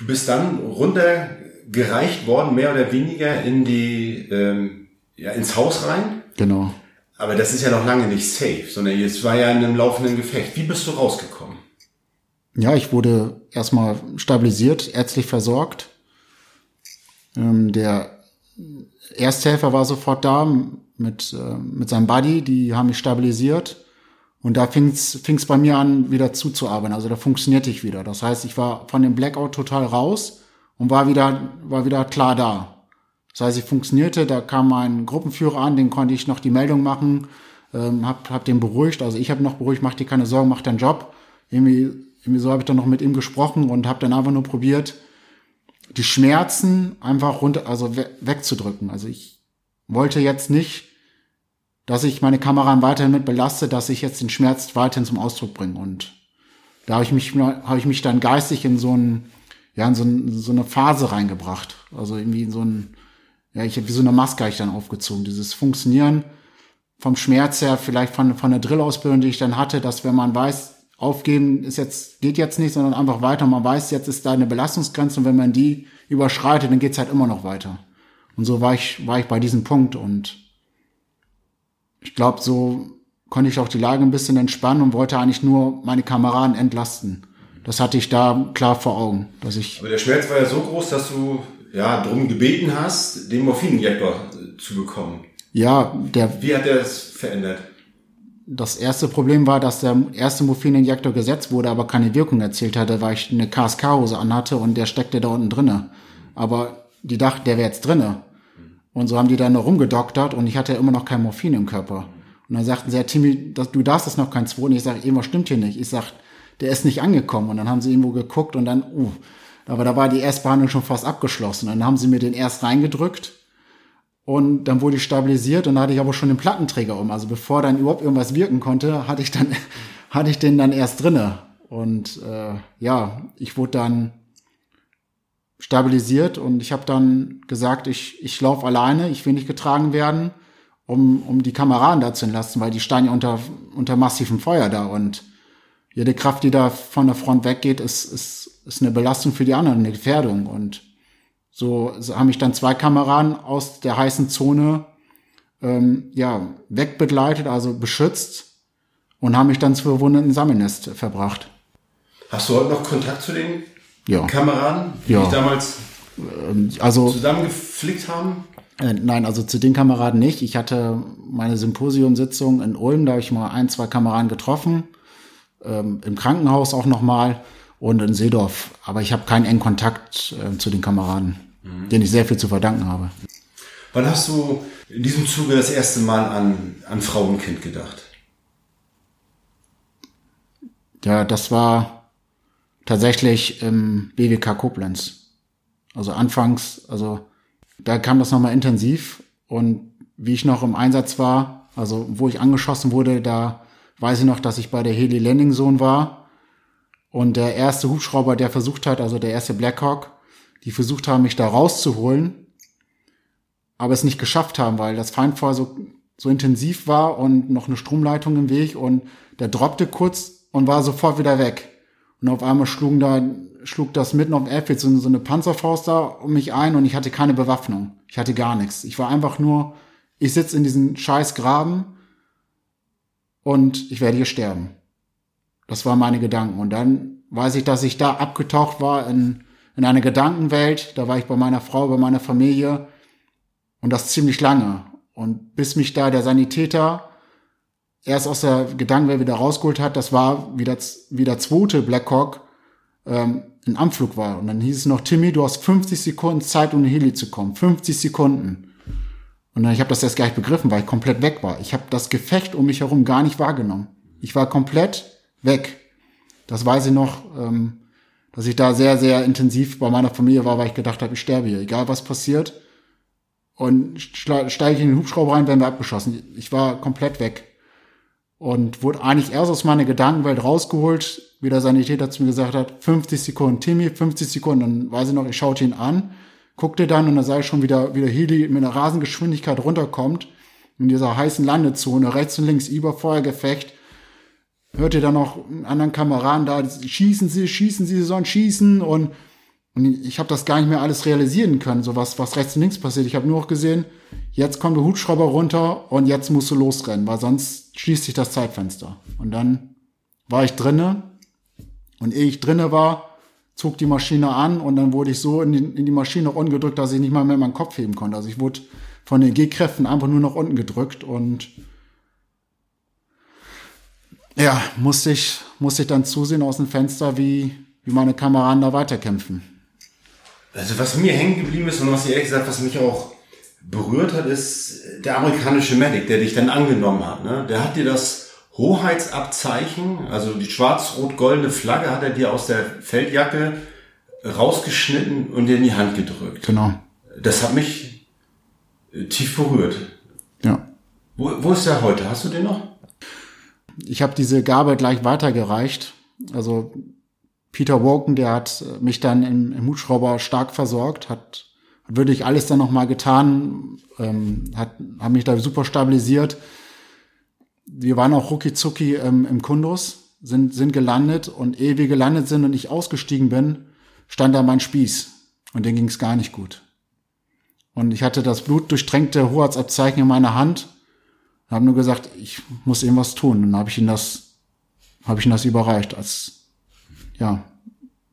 Du bist dann runtergereicht worden, mehr oder weniger in die, ähm, ja, ins Haus rein. Genau. Aber das ist ja noch lange nicht safe, sondern jetzt war ja in einem laufenden Gefecht. Wie bist du rausgekommen? ja, ich wurde erstmal stabilisiert, ärztlich versorgt. Ähm, der Ersthelfer war sofort da mit, äh, mit seinem Buddy, die haben mich stabilisiert. Und da fing's fing's bei mir an, wieder zuzuarbeiten. Also da funktionierte ich wieder. Das heißt, ich war von dem Blackout total raus und war wieder, war wieder klar da. Das heißt, ich funktionierte, da kam mein Gruppenführer an, den konnte ich noch die Meldung machen, ähm, hab, hab den beruhigt. Also ich habe noch beruhigt, mach dir keine Sorgen, mach deinen Job. Irgendwie irgendwie so habe ich dann noch mit ihm gesprochen und habe dann einfach nur probiert, die Schmerzen einfach runter, also we wegzudrücken. Also ich wollte jetzt nicht, dass ich meine Kamera weiterhin mit belaste, dass ich jetzt den Schmerz weiterhin zum Ausdruck bringe. Und da habe ich mich, habe ich mich dann geistig in so ein, ja, in so, ein, so eine Phase reingebracht. Also irgendwie in so ein, ja, ich habe wie so eine Maske ich dann aufgezogen. Dieses Funktionieren vom Schmerz her, vielleicht von, von der Drillausbildung, die ich dann hatte, dass wenn man weiß, aufgeben ist jetzt, geht jetzt nicht, sondern einfach weiter. Man weiß, jetzt ist da eine Belastungsgrenze und wenn man die überschreitet, dann geht's halt immer noch weiter. Und so war ich, war ich bei diesem Punkt und ich glaube, so konnte ich auch die Lage ein bisschen entspannen und wollte eigentlich nur meine Kameraden entlasten. Das hatte ich da klar vor Augen, dass ich. Aber der Schmerz war ja so groß, dass du ja drum gebeten hast, den Morphininjektor zu bekommen. Ja, der. Wie hat der das verändert? das erste Problem war, dass der erste Morphininjektor gesetzt wurde, aber keine Wirkung erzielt hatte, weil ich eine KSK-Hose anhatte und der steckte da unten drinne. Aber die dachten, der wäre jetzt drinne. Und so haben die dann noch rumgedoktert und ich hatte ja immer noch kein Morphin im Körper. Und dann sagten sie, ja, Timmy, du darfst das noch kein zweiten. Ich sage, irgendwas stimmt hier nicht. Ich sag, der ist nicht angekommen. Und dann haben sie irgendwo geguckt und dann, uh, aber da war die Erstbehandlung schon fast abgeschlossen. Und dann haben sie mir den erst reingedrückt und dann wurde ich stabilisiert und da hatte ich aber schon den Plattenträger um. Also bevor dann überhaupt irgendwas wirken konnte, hatte ich dann, hatte ich den dann erst drinne. Und äh, ja, ich wurde dann stabilisiert und ich habe dann gesagt, ich, ich laufe alleine, ich will nicht getragen werden, um, um die Kameraden da zu entlasten, weil die stehen ja unter, unter massivem Feuer da und jede Kraft, die da von der Front weggeht, ist, ist, ist eine Belastung für die anderen, eine Gefährdung. Und So, haben mich dann zwei Kameraden aus der heißen Zone ähm, ja, wegbegleitet, also beschützt und haben mich dann zu verwundeten Sammelnest verbracht. Hast du heute noch Kontakt zu den Ja. Kameraden, die Ja. dich damals Also zusammengeflickt haben? Äh, nein, also zu den Kameraden nicht. Ich hatte meine Symposiumsitzung in Ulm, da habe ich mal ein, zwei Kameraden getroffen. Ähm, Im Krankenhaus auch nochmal und in Seedorf. Aber ich habe keinen engen Kontakt äh, zu den Kameraden, denen ich sehr viel zu verdanken habe. Wann hast du in diesem Zuge das erste Mal an, an Frau und Kind gedacht? Ja, das war tatsächlich im BWK Koblenz. Also anfangs, also da kam das nochmal intensiv und wie ich noch im Einsatz war, also wo ich angeschossen wurde, da weiß ich noch, dass ich bei der Heli Landing Zone war und der erste Hubschrauber, der versucht hat, also der erste Blackhawk, die versucht haben, mich da rauszuholen, aber es nicht geschafft haben, weil das Feindfeuer so, so intensiv war und noch eine Stromleitung im Weg und der droppte kurz und war sofort wieder weg. Und auf einmal schlugen da, schlug das mitten auf dem Airfield so, so eine Panzerfaust da um mich ein und ich hatte keine Bewaffnung. Ich hatte gar nichts. Ich war einfach nur, ich sitze in diesem scheiß Graben und ich werde hier sterben. Das waren meine Gedanken. Und dann weiß ich, dass ich da abgetaucht war in, in eine Gedankenwelt. Da war ich bei meiner Frau, bei meiner Familie und das ziemlich lange. Und bis mich da der Sanitäter erst aus der Gedankenwelt wieder rausgeholt hat, das war wie, das, wie der zweite Blackhawk ähm, ein Anflug war. Und dann hieß es noch, Timmy, du hast 50 Sekunden Zeit, um in Heli zu kommen. 50 Sekunden. Und dann, ich habe das erst gar nicht begriffen, weil ich komplett weg war. Ich habe das Gefecht um mich herum gar nicht wahrgenommen. Ich war komplett weg. Das weiß ich noch, ähm, dass ich da sehr, sehr intensiv bei meiner Familie war, weil ich gedacht habe, ich sterbe hier, egal was passiert. Und steige ich in den Hubschrauber rein, werden wir abgeschossen. Ich war komplett weg. Und wurde eigentlich erst aus meiner Gedankenwelt rausgeholt, wie der Sanitäter zu mir gesagt hat, 50 Sekunden, Timmy, 50 Sekunden. Dann weiß ich noch, ich schaute ihn an, guckte dann und da sah ich schon wieder, wie der Heli mit einer Rasengeschwindigkeit runterkommt. In dieser heißen Landezone, rechts und links Überfeuergefecht. Hörte dann noch einen anderen Kameraden da, schießen Sie, schießen Sie, Sie sollen schießen und und ich habe das gar nicht mehr alles realisieren können, so was, was rechts und links passiert. Ich habe nur noch gesehen, jetzt kommt der Hubschrauber runter und jetzt musst du losrennen, weil sonst schließt sich das Zeitfenster. Und dann war ich drinne und ehe ich drinne war, zog die Maschine an und dann wurde ich so in die, in die Maschine unten gedrückt, dass ich nicht mal mehr meinen Kopf heben konnte. Also ich wurde von den G-Kräften einfach nur nach unten gedrückt und ja, musste ich, musste ich dann zusehen aus dem Fenster, wie, wie meine Kameraden da weiterkämpfen. Also was mir hängen geblieben ist und was ehrlich gesagt, was mich auch berührt hat, ist der amerikanische Medic, der dich dann angenommen hat. Ne? Der hat dir das Hoheitsabzeichen, also die schwarz-rot-goldene Flagge, hat er dir aus der Feldjacke rausgeschnitten und dir in die Hand gedrückt. Genau. Das hat mich äh, tief berührt. Ja. Wo, wo ist der heute? Hast du den noch? Ich habe diese Gabe gleich weitergereicht. Also Peter Woken, der hat mich dann im, im Hubschrauber stark versorgt, hat, hat wirklich alles dann nochmal getan, ähm, hat, hat mich da super stabilisiert. Wir waren auch rucki zucki ähm, im Kundus, sind, sind gelandet und ehe wir gelandet sind und ich ausgestiegen bin, stand da mein Spieß und den ging es gar nicht gut. Und ich hatte das blutdurchtränkte Hoheitsabzeichen in meiner Hand habe nur gesagt, ich muss irgendwas tun. Und dann habe ich ihm das, habe ich ihm das überreicht, als ja,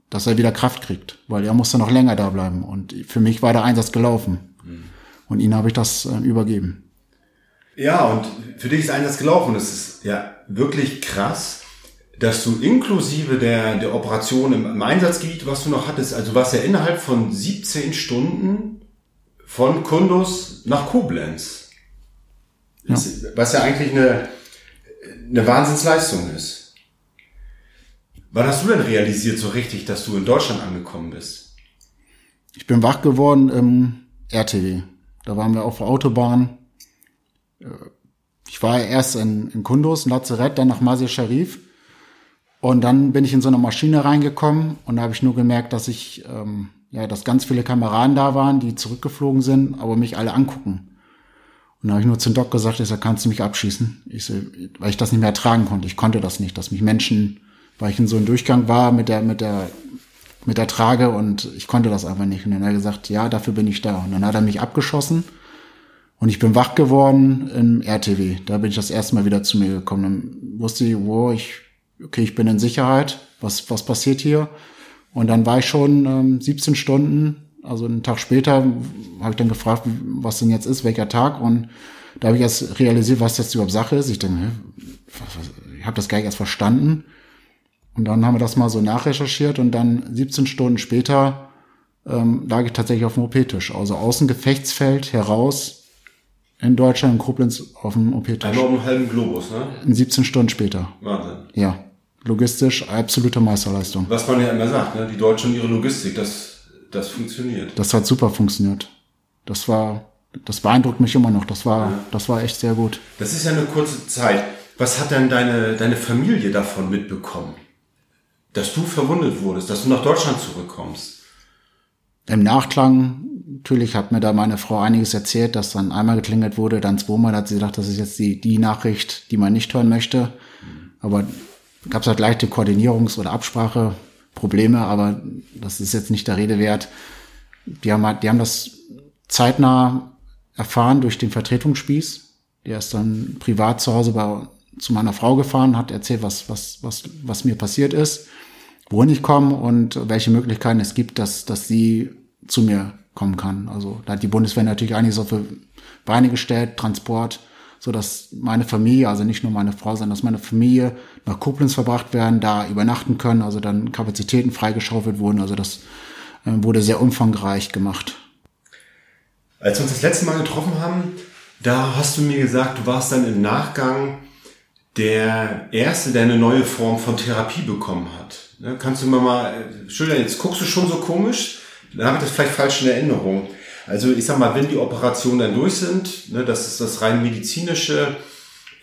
dass er wieder Kraft kriegt, weil er musste noch länger da bleiben. Und für mich war der Einsatz gelaufen. Und ihn habe ich das äh, übergeben. Ja, und für dich ist Einsatz gelaufen. Es ist ja wirklich krass, dass du inklusive der, der Operation im, im Einsatzgebiet, was du noch hattest, also was ja innerhalb von 17 Stunden von Kundus nach Koblenz. Ja. Ist, was ja eigentlich eine, eine Wahnsinnsleistung ist. Wann hast du denn realisiert so richtig, dass du in Deutschland angekommen bist? Ich bin wach geworden im RTW. Da waren wir auf der Autobahn. Äh, Ich war erst in, in Kundus, in Lazarett, dann nach Masir Sharif. Und dann bin ich in so eine Maschine reingekommen und da habe ich nur gemerkt, dass ich, ähm, ja, dass ganz viele Kameraden da waren, die zurückgeflogen sind, aber mich alle angucken. Und da habe ich nur zum Doc gesagt, ich sag, kannst du mich abschießen? Ich so, weil ich das nicht mehr ertragen konnte. Ich konnte das nicht, dass mich Menschen, weil ich in so einem Durchgang war mit der, mit der mit der Trage und ich konnte das einfach nicht. Und dann hat er gesagt, ja, dafür bin ich da. Und dann hat er mich abgeschossen und ich bin wach geworden im RTW. Da bin ich das erste Mal wieder zu mir gekommen. Dann wusste ich, wo ich, okay, ich bin in Sicherheit. Was, was passiert hier? Und dann war ich schon ähm, 17 Stunden, also einen Tag später, habe ich dann gefragt, was denn jetzt ist, welcher Tag. Und da habe ich erst realisiert, was jetzt überhaupt Sache ist. Ich denke, ich habe das gar nicht erst verstanden. Und dann haben wir das mal so nachrecherchiert und dann 17 Stunden später ähm, lag ich tatsächlich auf dem OP-Tisch. Also Außengefechtsfeld heraus in Deutschland, in Koblenz auf dem OP-Tisch. Einmal um einen halben Globus, ne? 17 Stunden später. Wahnsinn. Ja. Logistisch absolute Meisterleistung. Was man ja immer sagt, ne? Die Deutschen und ihre Logistik, das, das funktioniert. Das hat super funktioniert. Das war, das beeindruckt mich immer noch. Das war, ja. das war echt sehr gut. Das ist ja eine kurze Zeit. Was hat denn deine, deine Familie davon mitbekommen? Dass du verwundet wurdest, dass du nach Deutschland zurückkommst. Im Nachklang, natürlich hat mir da meine Frau einiges erzählt, dass dann einmal geklingelt wurde, dann zweimal hat sie gesagt, das ist jetzt die, die Nachricht, die man nicht hören möchte. Aber gab es halt leichte Koordinierungs- oder Abspracheprobleme, aber das ist jetzt nicht der Rede wert. Die haben, halt, die haben das zeitnah erfahren durch den Vertretungsspieß. Der ist dann privat zu Hause bei, zu meiner Frau gefahren, hat erzählt, was, was, was, was mir passiert ist wohin ich komme und welche Möglichkeiten es gibt, dass, dass sie zu mir kommen kann. Also da hat die Bundeswehr natürlich einiges auf Beine gestellt, Transport, so dass meine Familie, also nicht nur meine Frau, sondern dass meine Familie nach Koblenz verbracht werden, da übernachten können, also dann Kapazitäten freigeschaufelt wurden. Also das äh, wurde sehr umfangreich gemacht. Als wir uns das letzte Mal getroffen haben, da hast du mir gesagt, du warst dann im Nachgang der Erste, der eine neue Form von Therapie bekommen hat. Ne, kannst du mir mal äh, schildern, jetzt guckst du schon so komisch, dann habe ich das vielleicht falsch in Erinnerung. Also ich sag mal, wenn die Operationen dann durch sind, ne, das ist das rein medizinische,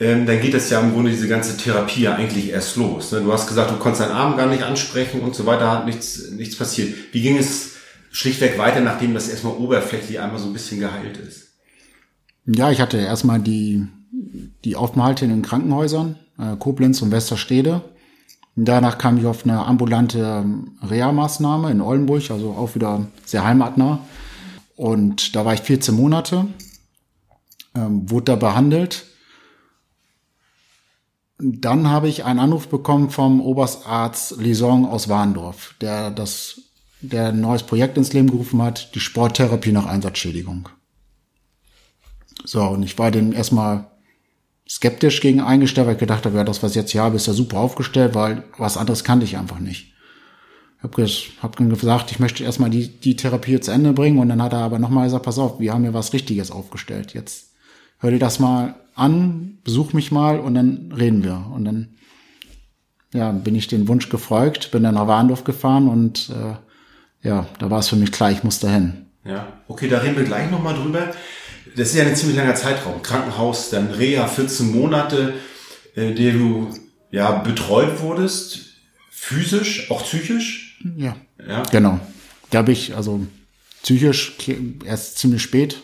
ähm, dann geht das ja im Grunde diese ganze Therapie ja eigentlich erst los. Ne? Du hast gesagt, du konntest deinen Arm gar nicht ansprechen und so weiter, hat nichts, nichts passiert. Wie ging es schlichtweg weiter, nachdem das erstmal oberflächlich einmal so ein bisschen geheilt ist? Ja, ich hatte erstmal die, die Aufenthalte in den Krankenhäusern, äh, Koblenz und Westerstede. Danach kam ich auf eine ambulante ähm, Reha-Maßnahme in Oldenburg, also auch wieder sehr heimatnah. Und da war ich 14 Monate, ähm, wurde da behandelt. Dann habe ich einen Anruf bekommen vom Oberstarzt Lison aus Warndorf, der das, der ein neues Projekt ins Leben gerufen hat, die Sporttherapie nach Einsatzschädigung. So, und ich war dem erstmal skeptisch gegen eingestellt, weil ich gedacht habe, ja, das, was ich jetzt hier habe, ist ja super aufgestellt, weil was anderes kannte ich einfach nicht. Ich habe hab gesagt, ich möchte erstmal die, die Therapie zu Ende bringen und dann hat er aber nochmal gesagt, pass auf, wir haben hier was Richtiges aufgestellt. Jetzt hör dir das mal an, besuch mich mal und dann reden wir. Und dann ja, bin ich den Wunsch gefolgt, bin dann nach Warndorf gefahren und äh, ja, da war es für mich klar, ich muss dahin. Ja, okay, da reden wir gleich nochmal drüber das ist ja ein ziemlich langer Zeitraum. Krankenhaus, dann Reha, 14 Monate, äh, der du ja betreut wurdest, physisch, auch psychisch. Ja. Ja. Genau. Da habe ich also psychisch erst ziemlich spät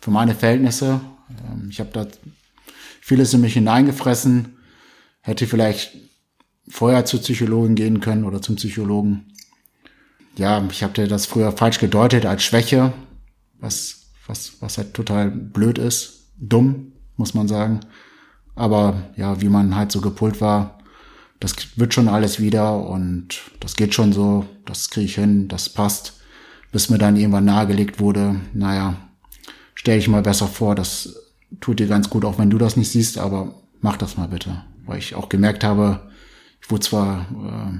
für meine Verhältnisse. Ähm, ich habe da vieles in mich hineingefressen. Hätte vielleicht vorher zur Psychologin gehen können oder zum Psychologen. Ja, ich habe das früher falsch gedeutet als Schwäche, was was, was halt total blöd ist, dumm, muss man sagen. Aber ja, wie man halt so gepult war, das wird schon alles wieder und das geht schon so, das kriege ich hin, das passt. Bis mir dann irgendwann nahegelegt wurde, naja, stell ich mal besser vor, das tut dir ganz gut, auch wenn du das nicht siehst, aber mach das mal bitte. Weil ich auch gemerkt habe, ich wurde zwar äh,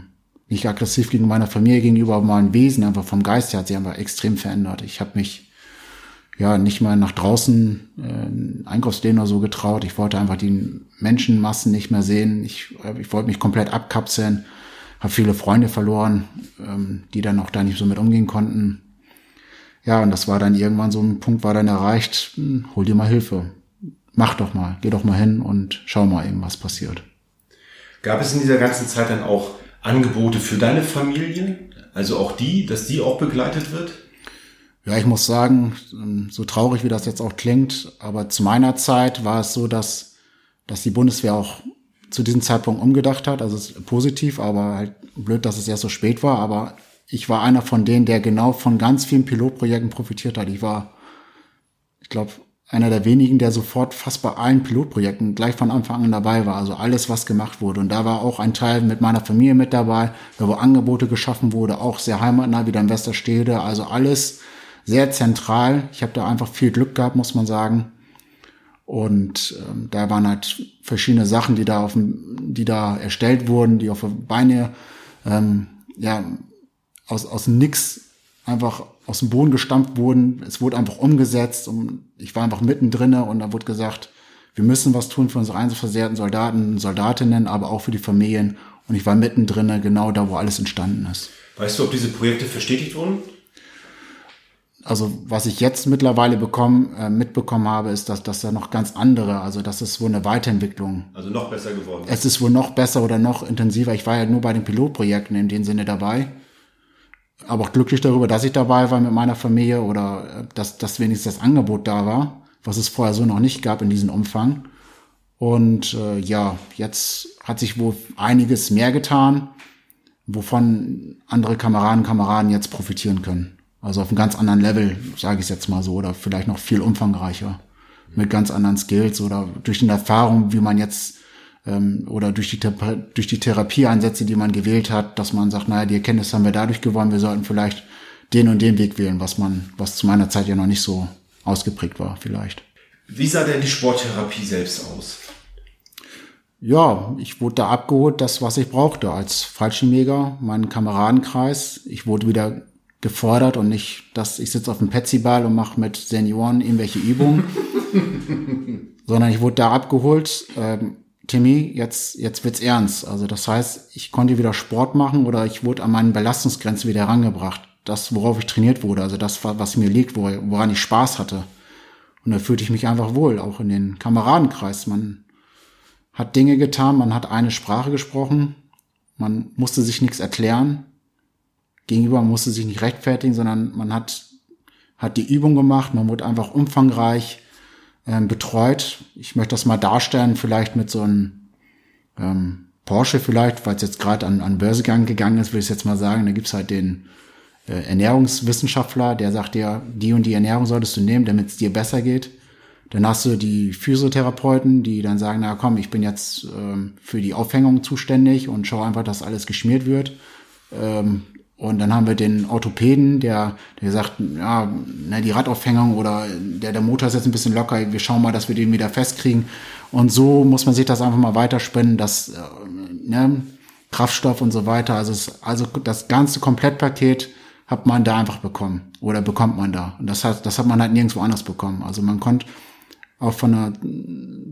nicht aggressiv gegen meiner Familie gegenüber, aber mein Wesen einfach vom Geist her hat sich einfach extrem verändert. Ich habe mich ja nicht mal nach draußen äh, Einkaufsläden oder so getraut. Ich wollte einfach die Menschenmassen nicht mehr sehen. Ich, äh, ich wollte mich komplett abkapseln. Habe viele Freunde verloren, ähm, die dann auch da nicht so mit umgehen konnten. Ja, und das war dann irgendwann so ein Punkt, war dann erreicht, hm, hol dir mal Hilfe. Mach doch mal, geh doch mal hin und schau mal eben, was passiert. Gab es in dieser ganzen Zeit dann auch Angebote für deine Familie? Also auch die, dass die auch begleitet wird? Ja, ich muss sagen, ähm, so traurig wie das jetzt auch klingt, aber zu meiner Zeit war es so, dass, dass die Bundeswehr auch zu diesem Zeitpunkt umgedacht hat. Also positiv, aber halt blöd, dass es erst so spät war. Aber ich war einer von denen, der genau von ganz vielen Pilotprojekten profitiert hat. Ich war, ich glaube, einer der wenigen, der sofort fast bei allen Pilotprojekten gleich von Anfang an dabei war. Also alles, was gemacht wurde. Und da war auch ein Teil mit meiner Familie mit dabei, da wo Angebote geschaffen wurde, auch sehr heimatnah wieder in Westerstede. Also alles sehr zentral. Ich habe da einfach viel Glück gehabt, muss man sagen. Und ähm, da waren halt verschiedene Sachen, die da auf dem, die da erstellt wurden, die auf Beine ähm, ja aus aus nix einfach aus dem Boden gestampft wurden. Es wurde einfach umgesetzt und ich war einfach mittendrin und da wurde gesagt, wir müssen was tun für unsere einzelversehrten Soldaten, Soldatinnen, aber auch für die Familien. Und ich war mittendrin, genau da, wo alles entstanden ist. Weißt du, ob diese Projekte verstetigt wurden? Also was ich jetzt mittlerweile bekommen, äh, mitbekommen habe, ist, dass, dass da noch ganz andere, also das ist wohl eine Weiterentwicklung. Also noch besser geworden. Es ist wohl noch besser oder noch intensiver. Ich war ja nur bei den Pilotprojekten in dem Sinne dabei aber auch glücklich darüber, dass ich dabei war mit meiner Familie oder äh, dass, dass wenigstens das Angebot da war, was es vorher so noch nicht gab in diesem Umfang. Und äh, ja, jetzt hat sich wohl einiges mehr getan, wovon andere Kameraden, Kameraden jetzt profitieren können. Also auf einem ganz anderen Level, sage ich es jetzt mal so, oder vielleicht noch viel umfangreicher, mit ganz anderen Skills oder durch die Erfahrung, wie man jetzt ähm, oder durch die, durch die Therapieansätze, die man gewählt hat, dass man sagt, naja, die Erkenntnis haben wir dadurch gewonnen, wir sollten vielleicht den und den Weg wählen, was man, was zu meiner Zeit ja noch nicht so ausgeprägt war, vielleicht. Wie sah denn die Sporttherapie selbst aus? Ja, ich wurde da abgeholt, das, was ich brauchte als Fallschirmjäger, meinen Kameradenkreis. Ich wurde wieder gefordert und nicht, dass ich sitze auf dem Petsyball und mache mit Senioren irgendwelche Übungen, sondern ich wurde da abgeholt, ähm, Timmy, jetzt, jetzt wird's ernst. Also das heißt, ich konnte wieder Sport machen oder ich wurde an meinen Belastungsgrenzen wieder herangebracht. Das, worauf ich trainiert wurde, also das, was mir liegt, woran ich Spaß hatte. Und da fühlte ich mich einfach wohl, auch in den Kameradenkreis. Man hat Dinge getan, man hat eine Sprache gesprochen, man musste sich nichts erklären. Gegenüber musste sich nicht rechtfertigen, sondern man hat, hat die Übung gemacht, man wurde einfach umfangreich ähm, betreut. Ich möchte das mal darstellen, vielleicht mit so einem ähm, Porsche vielleicht, weil es jetzt gerade an, an Börsegang gegangen ist, will ich jetzt mal sagen. Da gibt's halt den äh, Ernährungswissenschaftler, der sagt dir, die und die Ernährung solltest du nehmen, damit es dir besser geht. Dann hast du die Physiotherapeuten, die dann sagen, na komm, ich bin jetzt ähm, für die Aufhängung zuständig und schau einfach, dass alles geschmiert wird. Ähm, und dann haben wir den Orthopäden, der, der sagt, ja, ne, die Radaufhängung oder der, der Motor ist jetzt ein bisschen locker, wir schauen mal, dass wir den wieder festkriegen. Und so muss man sich das einfach mal weiterspinnen, dass äh, ne, Kraftstoff und so weiter. Also, es, also das ganze Komplettpaket hat man da einfach bekommen oder bekommt man da. Und das hat, das hat man halt nirgendwo anders bekommen. Also man konnte auch von der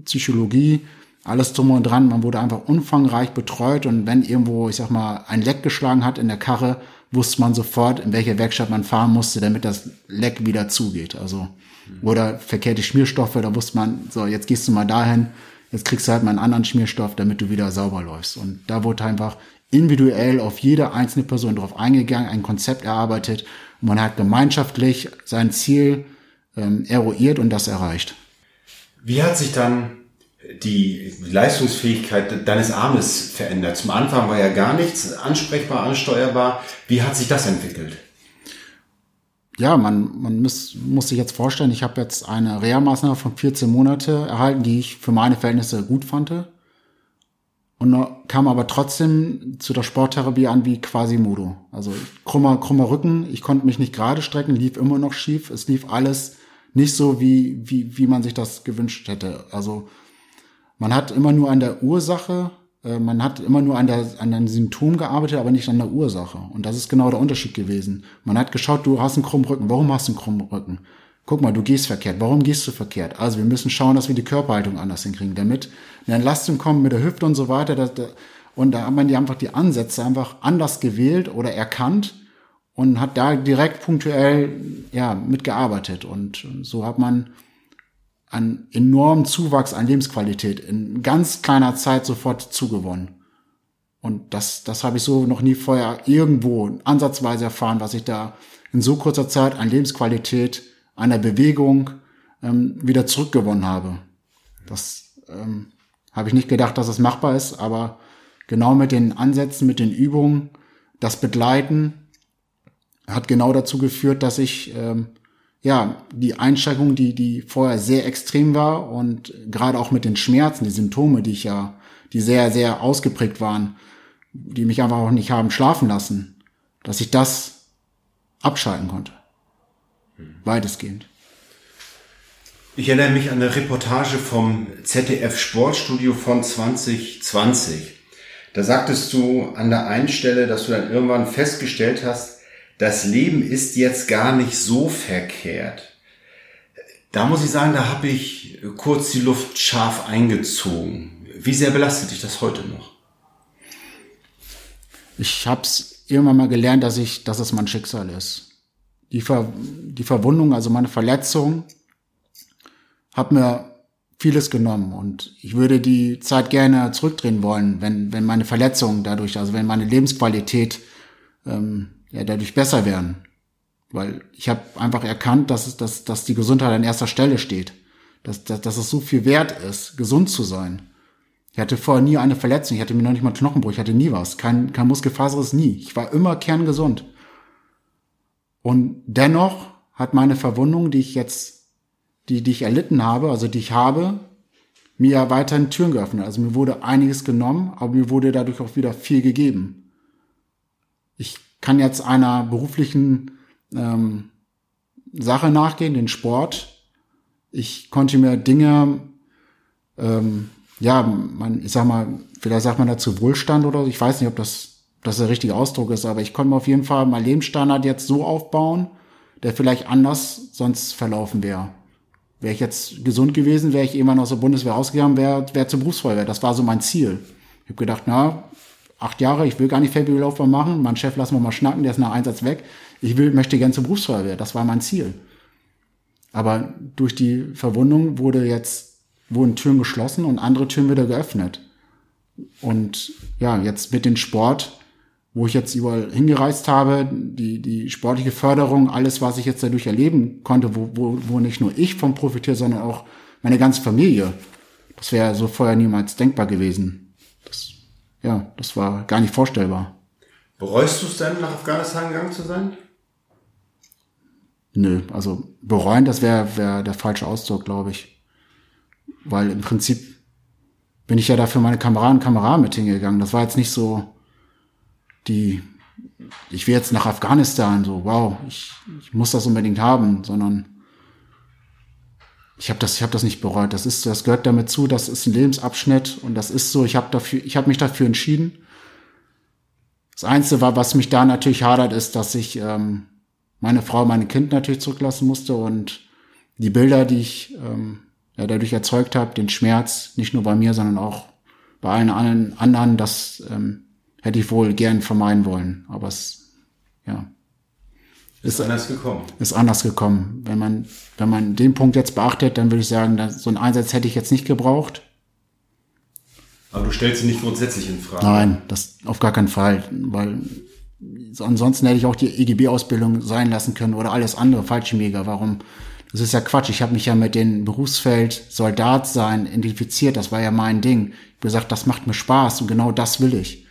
Psychologie alles drum und dran. Man wurde einfach umfangreich betreut und wenn irgendwo, ich sag mal, ein Leck geschlagen hat in der Karre, wusste man sofort, in welche Werkstatt man fahren musste, damit das Leck wieder zugeht. Also, oder verkehrte Schmierstoffe, da wusste man, so, jetzt gehst du mal dahin, jetzt kriegst du halt mal einen anderen Schmierstoff, damit du wieder sauber läufst. Und da wurde einfach individuell auf jede einzelne Person drauf eingegangen, ein Konzept erarbeitet und man hat gemeinschaftlich sein Ziel ähm, eruiert und das erreicht. Wie hat sich dann die Leistungsfähigkeit deines Armes verändert? Zum Anfang war ja gar nichts ansprechbar, ansteuerbar. Wie hat sich das entwickelt? Ja, man, man muss, muss sich jetzt vorstellen, ich habe jetzt eine Reha-Maßnahme von 14 Monate erhalten, die ich für meine Verhältnisse gut fand. Und kam aber trotzdem zu der Sporttherapie an wie Quasimodo. Also krummer, krummer Rücken, ich konnte mich nicht gerade strecken, lief immer noch schief. Es lief alles nicht so, wie, wie, wie man sich das gewünscht hätte. Also man hat immer nur an der Ursache, äh, man hat immer nur an, der, an den Symptom gearbeitet, aber nicht an der Ursache. Und das ist genau der Unterschied gewesen. Man hat geschaut, du hast einen krummen Rücken. Warum hast du einen krummen Rücken? Guck mal, du gehst verkehrt. Warum gehst du verkehrt? Also wir müssen schauen, dass wir die Körperhaltung anders hinkriegen, damit eine Entlastung kommt mit der Hüfte und so weiter. Dass, und da hat man die einfach die Ansätze einfach anders gewählt oder erkannt und hat da direkt punktuell ja mitgearbeitet. Und so hat man einen enormen Zuwachs an Lebensqualität in ganz kleiner Zeit sofort zugewonnen. Und das, das habe ich so noch nie vorher irgendwo ansatzweise erfahren, was ich da in so kurzer Zeit an Lebensqualität, an der Bewegung ähm, wieder zurückgewonnen habe. Das ähm, habe ich nicht gedacht, dass es machbar ist, aber genau mit den Ansätzen, mit den Übungen, das Begleiten hat genau dazu geführt, dass ich ähm, ja die Einschränkung, die die vorher sehr extrem war und gerade auch mit den Schmerzen, die Symptome, die ich ja, die sehr sehr ausgeprägt waren, die mich einfach auch nicht haben schlafen lassen, dass ich das abschalten konnte, weitestgehend. Ich erinnere mich an eine Reportage vom ZDF Sportstudio von 2020. Da sagtest du an der einen Stelle, dass du dann irgendwann festgestellt hast, das Leben ist jetzt gar nicht so verkehrt. Da muss ich sagen, da habe ich kurz die Luft scharf eingezogen. Wie sehr belastet dich das heute noch? Ich habe es irgendwann mal gelernt, dass ich, dass es mein Schicksal ist. Die, Ver, die Verwundung, also meine Verletzung, hat mir vieles genommen und ich würde die Zeit gerne zurückdrehen wollen, wenn, wenn meine Verletzungen dadurch, also wenn meine Lebensqualität ähm, ja, dadurch besser werden. Weil ich habe einfach erkannt, dass, dass, dass die Gesundheit an erster Stelle steht. Dass, dass, dass es so viel wert ist, gesund zu sein. Ich hatte vorher nie eine Verletzung, ich hatte mir noch nicht mal Knochenbruch, ich hatte nie was. Kein, kein Muskelfaseres nie. Ich war immer kerngesund. Und dennoch hat meine Verwundung, die ich jetzt die, die ich erlitten habe, also die ich habe, mir weiterhin Türen geöffnet. Also mir wurde einiges genommen, aber mir wurde dadurch auch wieder viel gegeben. Ich kann jetzt einer beruflichen ähm, Sache nachgehen, den Sport. Ich konnte mir Dinge, ähm, ja, man, ich sag mal, vielleicht sagt man dazu Wohlstand oder so. Ich weiß nicht, ob das, das der richtige Ausdruck ist, aber ich konnte mir auf jeden Fall mein Lebensstandard jetzt so aufbauen, der vielleicht anders sonst verlaufen wäre. Wäre ich jetzt gesund gewesen, wäre ich irgendwann aus der Bundeswehr ausgegangen, wäre wär zur Berufsfeuerwehr. Das war so mein Ziel. Ich habe gedacht, na, acht Jahre, ich will gar nicht Feldwebelaufbahn machen. Mein Chef, lass mal mal schnacken, der ist nach Einsatz weg. Ich will, möchte gern zur Berufsfeuerwehr. Das war mein Ziel. Aber durch die Verwundung wurde jetzt, wurden Türen geschlossen und andere Türen wieder geöffnet. Und ja, jetzt mit dem Sport wo ich jetzt überall hingereist habe, die, die sportliche Förderung, alles, was ich jetzt dadurch erleben konnte, wo, wo, wo nicht nur ich von profitiere, sondern auch meine ganze Familie. Das wäre so vorher niemals denkbar gewesen. Ja, das war gar nicht vorstellbar. Bereust du es denn, nach Afghanistan gegangen zu sein? Nö, also bereuen, das wäre wär der falsche Ausdruck, glaube ich. Weil im Prinzip bin ich ja da für meine Kameraden und Kameraden mit hingegangen. Das war jetzt nicht so, die, ich will jetzt nach Afghanistan, so, wow, ich, ich muss das unbedingt haben, sondern ich habe das, ich habe das nicht bereut. Das ist, das gehört damit zu. Das ist ein Lebensabschnitt und das ist so. Ich habe dafür, ich habe mich dafür entschieden. Das Einzige war, was mich da natürlich hadert, ist, dass ich ähm, meine Frau, meine Kind natürlich zurücklassen musste und die Bilder, die ich ähm, ja, dadurch erzeugt habe, den Schmerz, nicht nur bei mir, sondern auch bei allen anderen, anderen das ähm, hätte ich wohl gern vermeiden wollen. Aber es, ja. Ist, anders gekommen. Ist anders gekommen. Wenn man, wenn man den Punkt jetzt beachtet, dann würde ich sagen, so einen Einsatz hätte ich jetzt nicht gebraucht. Aber du stellst ihn nicht grundsätzlich in Frage. Nein, das auf gar keinen Fall, weil ansonsten hätte ich auch die EGB-Ausbildung sein lassen können oder alles andere, Fallschirmjäger. Warum? Das ist ja Quatsch. Ich habe mich ja mit dem Berufsfeld Soldat sein identifiziert. Das war ja mein Ding. Ich habe gesagt, das macht mir Spaß und genau das will ich.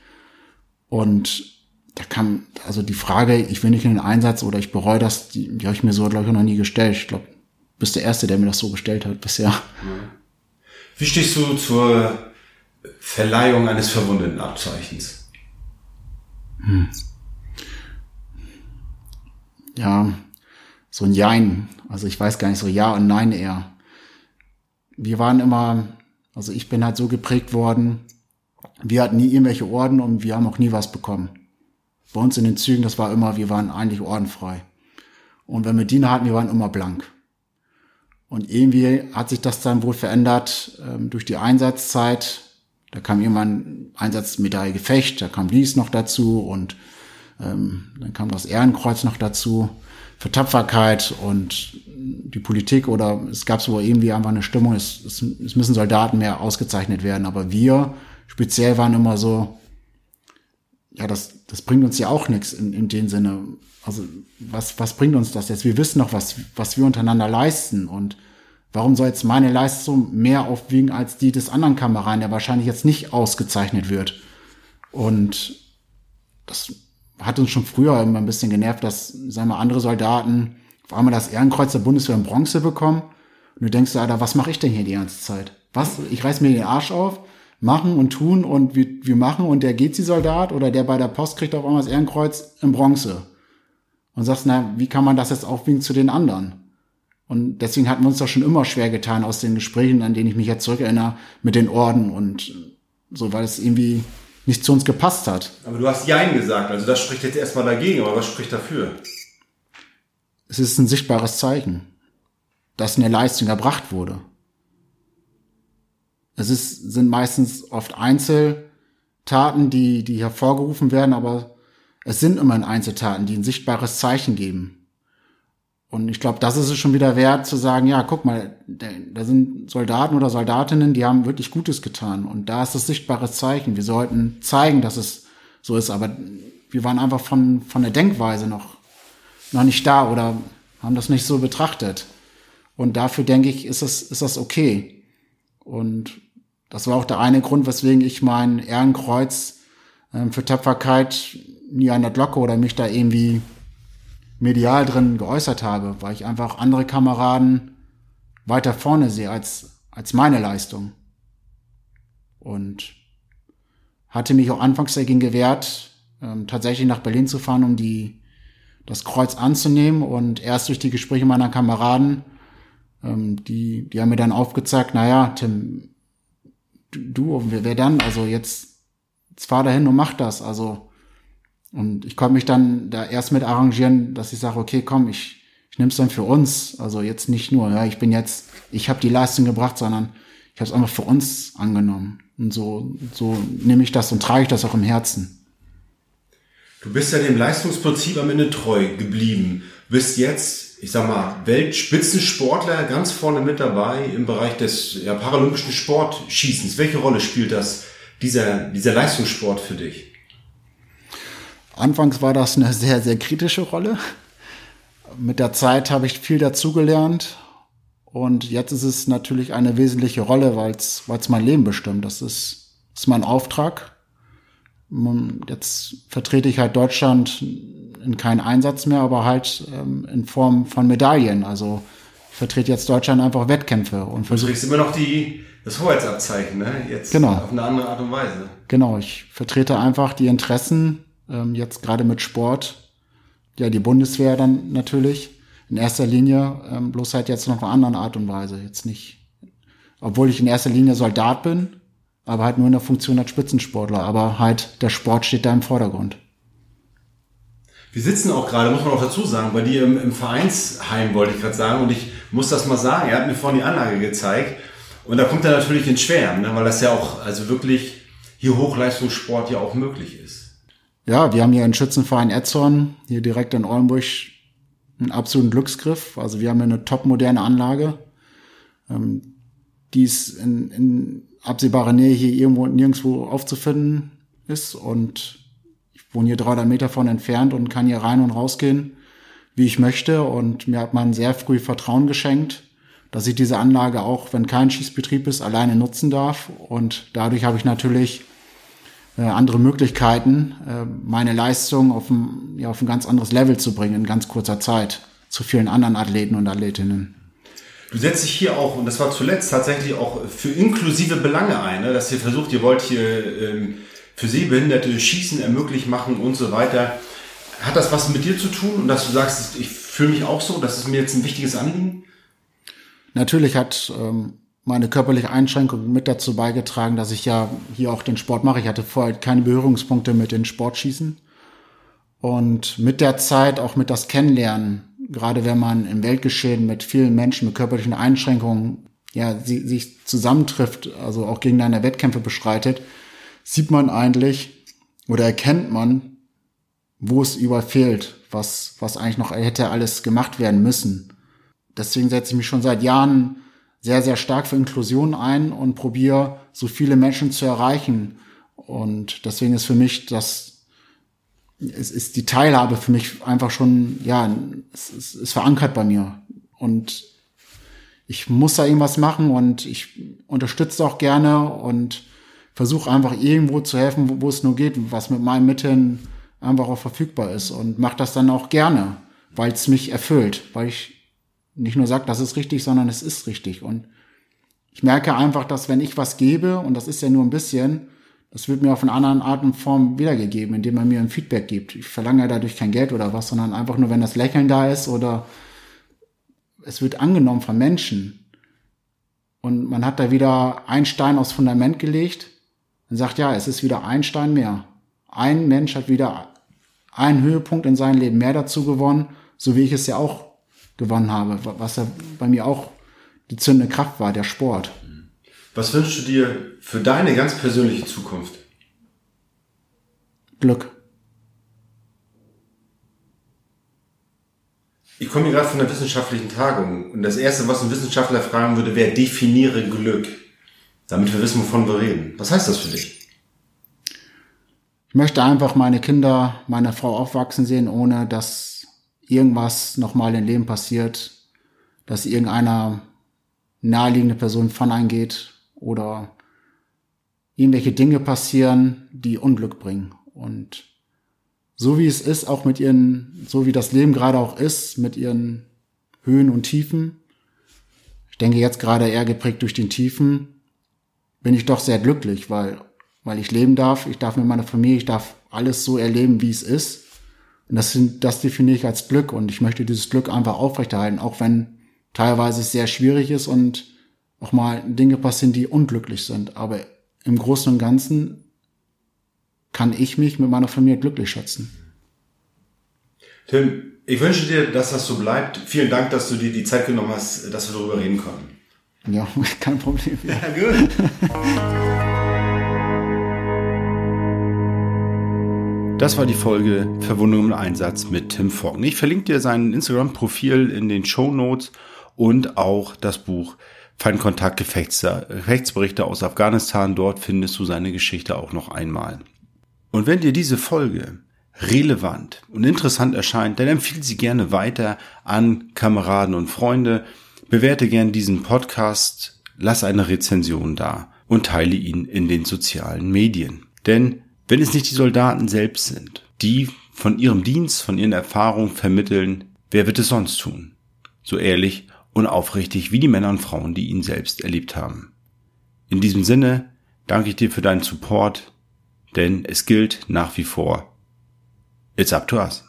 Und da kam, also die Frage, ich will nicht in den Einsatz oder ich bereue das, die, die habe ich mir so, glaube ich, noch nie gestellt. Ich glaube, du bist der Erste, der mir das so gestellt hat bisher. Wie stehst du zur Verleihung eines verwundeten Abzeichens? Hm. Ja, so ein Jein. Also ich weiß gar nicht, so Ja und Nein eher. Wir waren immer, also ich bin halt so geprägt worden, wir hatten nie irgendwelche Orden und wir haben auch nie was bekommen. Bei uns in den Zügen, das war immer, wir waren eigentlich ordenfrei. Und wenn wir Diener hatten, wir waren immer blank. Und irgendwie hat sich das dann wohl verändert ähm, durch die Einsatzzeit. Da kam irgendwann Einsatzmedaille Gefecht, da kam dies noch dazu und ähm, dann kam das Ehrenkreuz noch dazu für Tapferkeit und die Politik oder es gab so irgendwie einfach eine Stimmung, es, es, es müssen Soldaten mehr ausgezeichnet werden, aber wir speziell waren immer so, ja, das, das bringt uns ja auch nichts in, in dem Sinne. Also, was, was bringt uns das jetzt? Wir wissen noch, was, was wir untereinander leisten und warum soll jetzt meine Leistung mehr aufwiegen als die des anderen Kameraden, der wahrscheinlich jetzt nicht ausgezeichnet wird? Und das hat uns schon früher immer ein bisschen genervt, dass, sagen wir, andere Soldaten auf einmal das Ehrenkreuz der Bundeswehr in Bronze bekommen. Und du denkst, Alter, was mache ich denn hier die ganze Zeit? Was? Ich reiß mir den Arsch auf, machen und tun und wir, wir machen und der geht sie Soldat oder der bei der Post kriegt auf einmal das Ehrenkreuz in Bronze. Und sagst, na, wie kann man das jetzt aufwiegen zu den anderen? Und deswegen hatten wir uns doch schon immer schwer getan aus den Gesprächen, an denen ich mich jetzt zurückerinnere, mit den Orden und so, weil es irgendwie nicht zu uns gepasst hat. Aber du hast Jein gesagt, also das spricht jetzt erstmal dagegen, aber was spricht dafür? Es ist ein sichtbares Zeichen, dass eine Leistung erbracht wurde. Es ist, sind meistens oft Einzeltaten, die, die hervorgerufen werden, aber es sind immer Einzeltaten, die ein sichtbares Zeichen geben. Und ich glaube, das ist es schon wieder wert zu sagen, ja, guck mal, da sind Soldaten oder Soldatinnen, die haben wirklich Gutes getan. Und da ist das sichtbare Zeichen. Wir sollten zeigen, dass es so ist. Aber wir waren einfach von, von der Denkweise noch, noch nicht da oder haben das nicht so betrachtet. Und dafür denke ich, ist das, ist das okay. Und das war auch der eine Grund, weswegen ich mein Ehrenkreuz äh, für Tapferkeit nie an der Glocke oder mich da irgendwie medial drin geäußert habe, weil ich einfach andere Kameraden weiter vorne sehe als, als meine Leistung. Und hatte mich auch anfangs dagegen gewehrt, ähm, tatsächlich nach Berlin zu fahren, um die, das Kreuz anzunehmen. Und erst durch die Gespräche meiner Kameraden, ähm, die, die haben mir dann aufgezeigt, naja, Tim, du, wer, dann? Also jetzt, jetzt fahr dahin und mach das. Also und ich konnte mich dann da erst mit arrangieren, dass ich sage, okay, komm, ich, ich nehme es dann für uns. Also jetzt nicht nur, ja, ich bin jetzt, ich habe die Leistung gebracht, sondern ich habe es einfach für uns angenommen. Und so, so nehme ich das und trage ich das auch im Herzen. Du bist ja dem Leistungsprinzip am Ende treu geblieben. Bist jetzt, ich sag mal, Weltspitzensportler ganz vorne mit dabei im Bereich des ja, paralympischen Sportschießens. Welche Rolle spielt das, dieser, dieser Leistungssport für dich? Anfangs war das eine sehr, sehr kritische Rolle. Mit der Zeit habe ich viel dazugelernt. Und jetzt ist es natürlich eine wesentliche Rolle, weil es mein Leben bestimmt. Das ist, ist mein Auftrag. Jetzt vertrete ich halt Deutschland in keinen Einsatz mehr, aber halt ähm, in Form von Medaillen. Also ich vertrete jetzt Deutschland einfach Wettkämpfe. Und du trägst immer noch die, das Hoheitsabzeichen, ne? Jetzt genau. auf eine andere Art und Weise. Genau, ich vertrete einfach die Interessen ähm, jetzt gerade mit Sport, ja, die Bundeswehr dann natürlich in erster Linie, ähm, bloß halt jetzt noch auf eine andere Art und Weise. Jetzt nicht, obwohl ich in erster Linie Soldat bin, aber halt nur in der Funktion als Spitzensportler. Aber halt der Sport steht da im Vordergrund. Wir sitzen auch gerade, muss man auch dazu sagen, bei dir im, im Vereinsheim, wollte ich gerade sagen. Und ich muss das mal sagen, er hat mir vorhin die Anlage gezeigt. Und da kommt er natürlich ins Schwärmen, ne? weil das ja auch, also wirklich hier Hochleistungssport ja auch möglich ist. Ja, wir haben hier einen Schützenverein Etzorn, hier direkt in Oldenburg, einen absoluten Glücksgriff. Also wir haben hier eine topmoderne Anlage, ähm, die ist in, in absehbarer Nähe hier irgendwo nirgendwo aufzufinden ist. Und ich wohne hier 300 Meter von entfernt und kann hier rein und rausgehen, wie ich möchte. Und mir hat man sehr früh Vertrauen geschenkt, dass ich diese Anlage auch, wenn kein Schießbetrieb ist, alleine nutzen darf. Und dadurch habe ich natürlich äh, andere Möglichkeiten, äh, meine Leistung auf ein, ja, auf ein ganz anderes Level zu bringen in ganz kurzer Zeit zu vielen anderen Athleten und Athletinnen. Du setzt dich hier auch, und das war zuletzt tatsächlich auch für inklusive Belange ein, ne? dass ihr versucht, ihr wollt hier ähm, für Sehbehinderte Schießen ermöglicht machen und so weiter. Hat das was mit dir zu tun und dass du sagst, ich fühle mich auch so, das ist mir jetzt ein wichtiges Anliegen? Natürlich hat ähm, meine körperliche Einschränkung mit dazu beigetragen, dass ich ja hier auch den Sport mache. Ich hatte vorher keine Berührungspunkte mit den Sportschießen. Und mit der Zeit, auch mit das Kennenlernen, gerade wenn man im Weltgeschehen mit vielen Menschen mit körperlichen Einschränkungen ja, sie, sich zusammentrifft, also auch gegeneinander Wettkämpfe beschreitet, sieht man eigentlich oder erkennt man, wo es überall fehlt, was, was eigentlich noch hätte alles gemacht werden müssen. Deswegen setze ich mich schon seit Jahren sehr, sehr stark für Inklusion ein und probiere, so viele Menschen zu erreichen. Und deswegen ist für mich das, es ist die Teilhabe für mich einfach schon, ja, es ist, ist verankert bei mir. Und ich muss da irgendwas machen und ich unterstütze auch gerne und versuche einfach irgendwo zu helfen, wo, wo, es nur geht, was mit meinen Mitteln einfach auch verfügbar ist und mache das dann auch gerne, weil es mich erfüllt, weil ich nicht nur sage, das ist richtig, sondern es ist richtig. Und ich merke einfach, dass wenn ich was gebe, und das ist ja nur ein bisschen, das wird mir auf eine andere Art und Form wiedergegeben, indem man mir ein Feedback gibt. Ich verlange ja dadurch kein Geld oder was, sondern einfach nur, wenn das Lächeln da ist oder es wird angenommen von Menschen. Und man hat da wieder einen Stein aufs Fundament gelegt und sagt, ja, es ist wieder ein Stein mehr. Ein Mensch hat wieder einen Höhepunkt in seinem Leben mehr dazu gewonnen, so wie ich es ja auch gewonnen habe, was ja bei mir auch die zündende Kraft war, der Sport. Was wünschst du dir für deine ganz persönliche Zukunft? Glück. Ich komme hier gerade von einer wissenschaftlichen Tagung und das Erste, was ein Wissenschaftler fragen würde, wäre, definiere Glück, damit wir wissen, wovon wir reden. Was heißt das für dich? Ich möchte einfach meine Kinder, meine Frau aufwachsen sehen, ohne dass irgendwas nochmal im Leben passiert, dass irgendeiner naheliegende Person von eingeht oder irgendwelche Dinge passieren, die Unglück bringen. Und so wie es ist, auch mit ihren, so wie das Leben gerade auch ist, mit ihren Höhen und Tiefen. Ich denke jetzt gerade eher geprägt durch den Tiefen, bin ich doch sehr glücklich, weil, weil ich leben darf, ich darf mit meiner Familie, ich darf alles so erleben, wie es ist. Und das sind, das definiere ich als Glück und ich möchte dieses Glück einfach aufrechterhalten, auch wenn teilweise es sehr schwierig ist und auch mal Dinge passieren, die unglücklich sind. Aber im Großen und Ganzen kann ich mich mit meiner Familie glücklich schätzen. Tim, ich wünsche dir, dass das so bleibt. Vielen Dank, dass du dir die Zeit genommen hast, dass wir darüber reden können. Ja, kein Problem. Ja, gut. Das war die Folge Verwundung im Einsatz mit Tim Fogg. Ich verlinke dir sein Instagram-Profil in den Show Notes und auch das Buch Feindkontakt Gefechtsberichte aus Afghanistan. Dort findest du seine Geschichte auch noch einmal. Und wenn dir diese Folge relevant und interessant erscheint, dann empfehle sie gerne weiter an Kameraden und Freunde. Bewerte gern diesen Podcast, lass eine Rezension da und teile ihn in den sozialen Medien. Denn wenn es nicht die Soldaten selbst sind, die von ihrem Dienst, von ihren Erfahrungen vermitteln, wer wird es sonst tun? So ehrlich und aufrichtig wie die Männer und Frauen, die ihn selbst erlebt haben. In diesem Sinne danke ich dir für deinen Support, denn es gilt nach wie vor, it's up to us.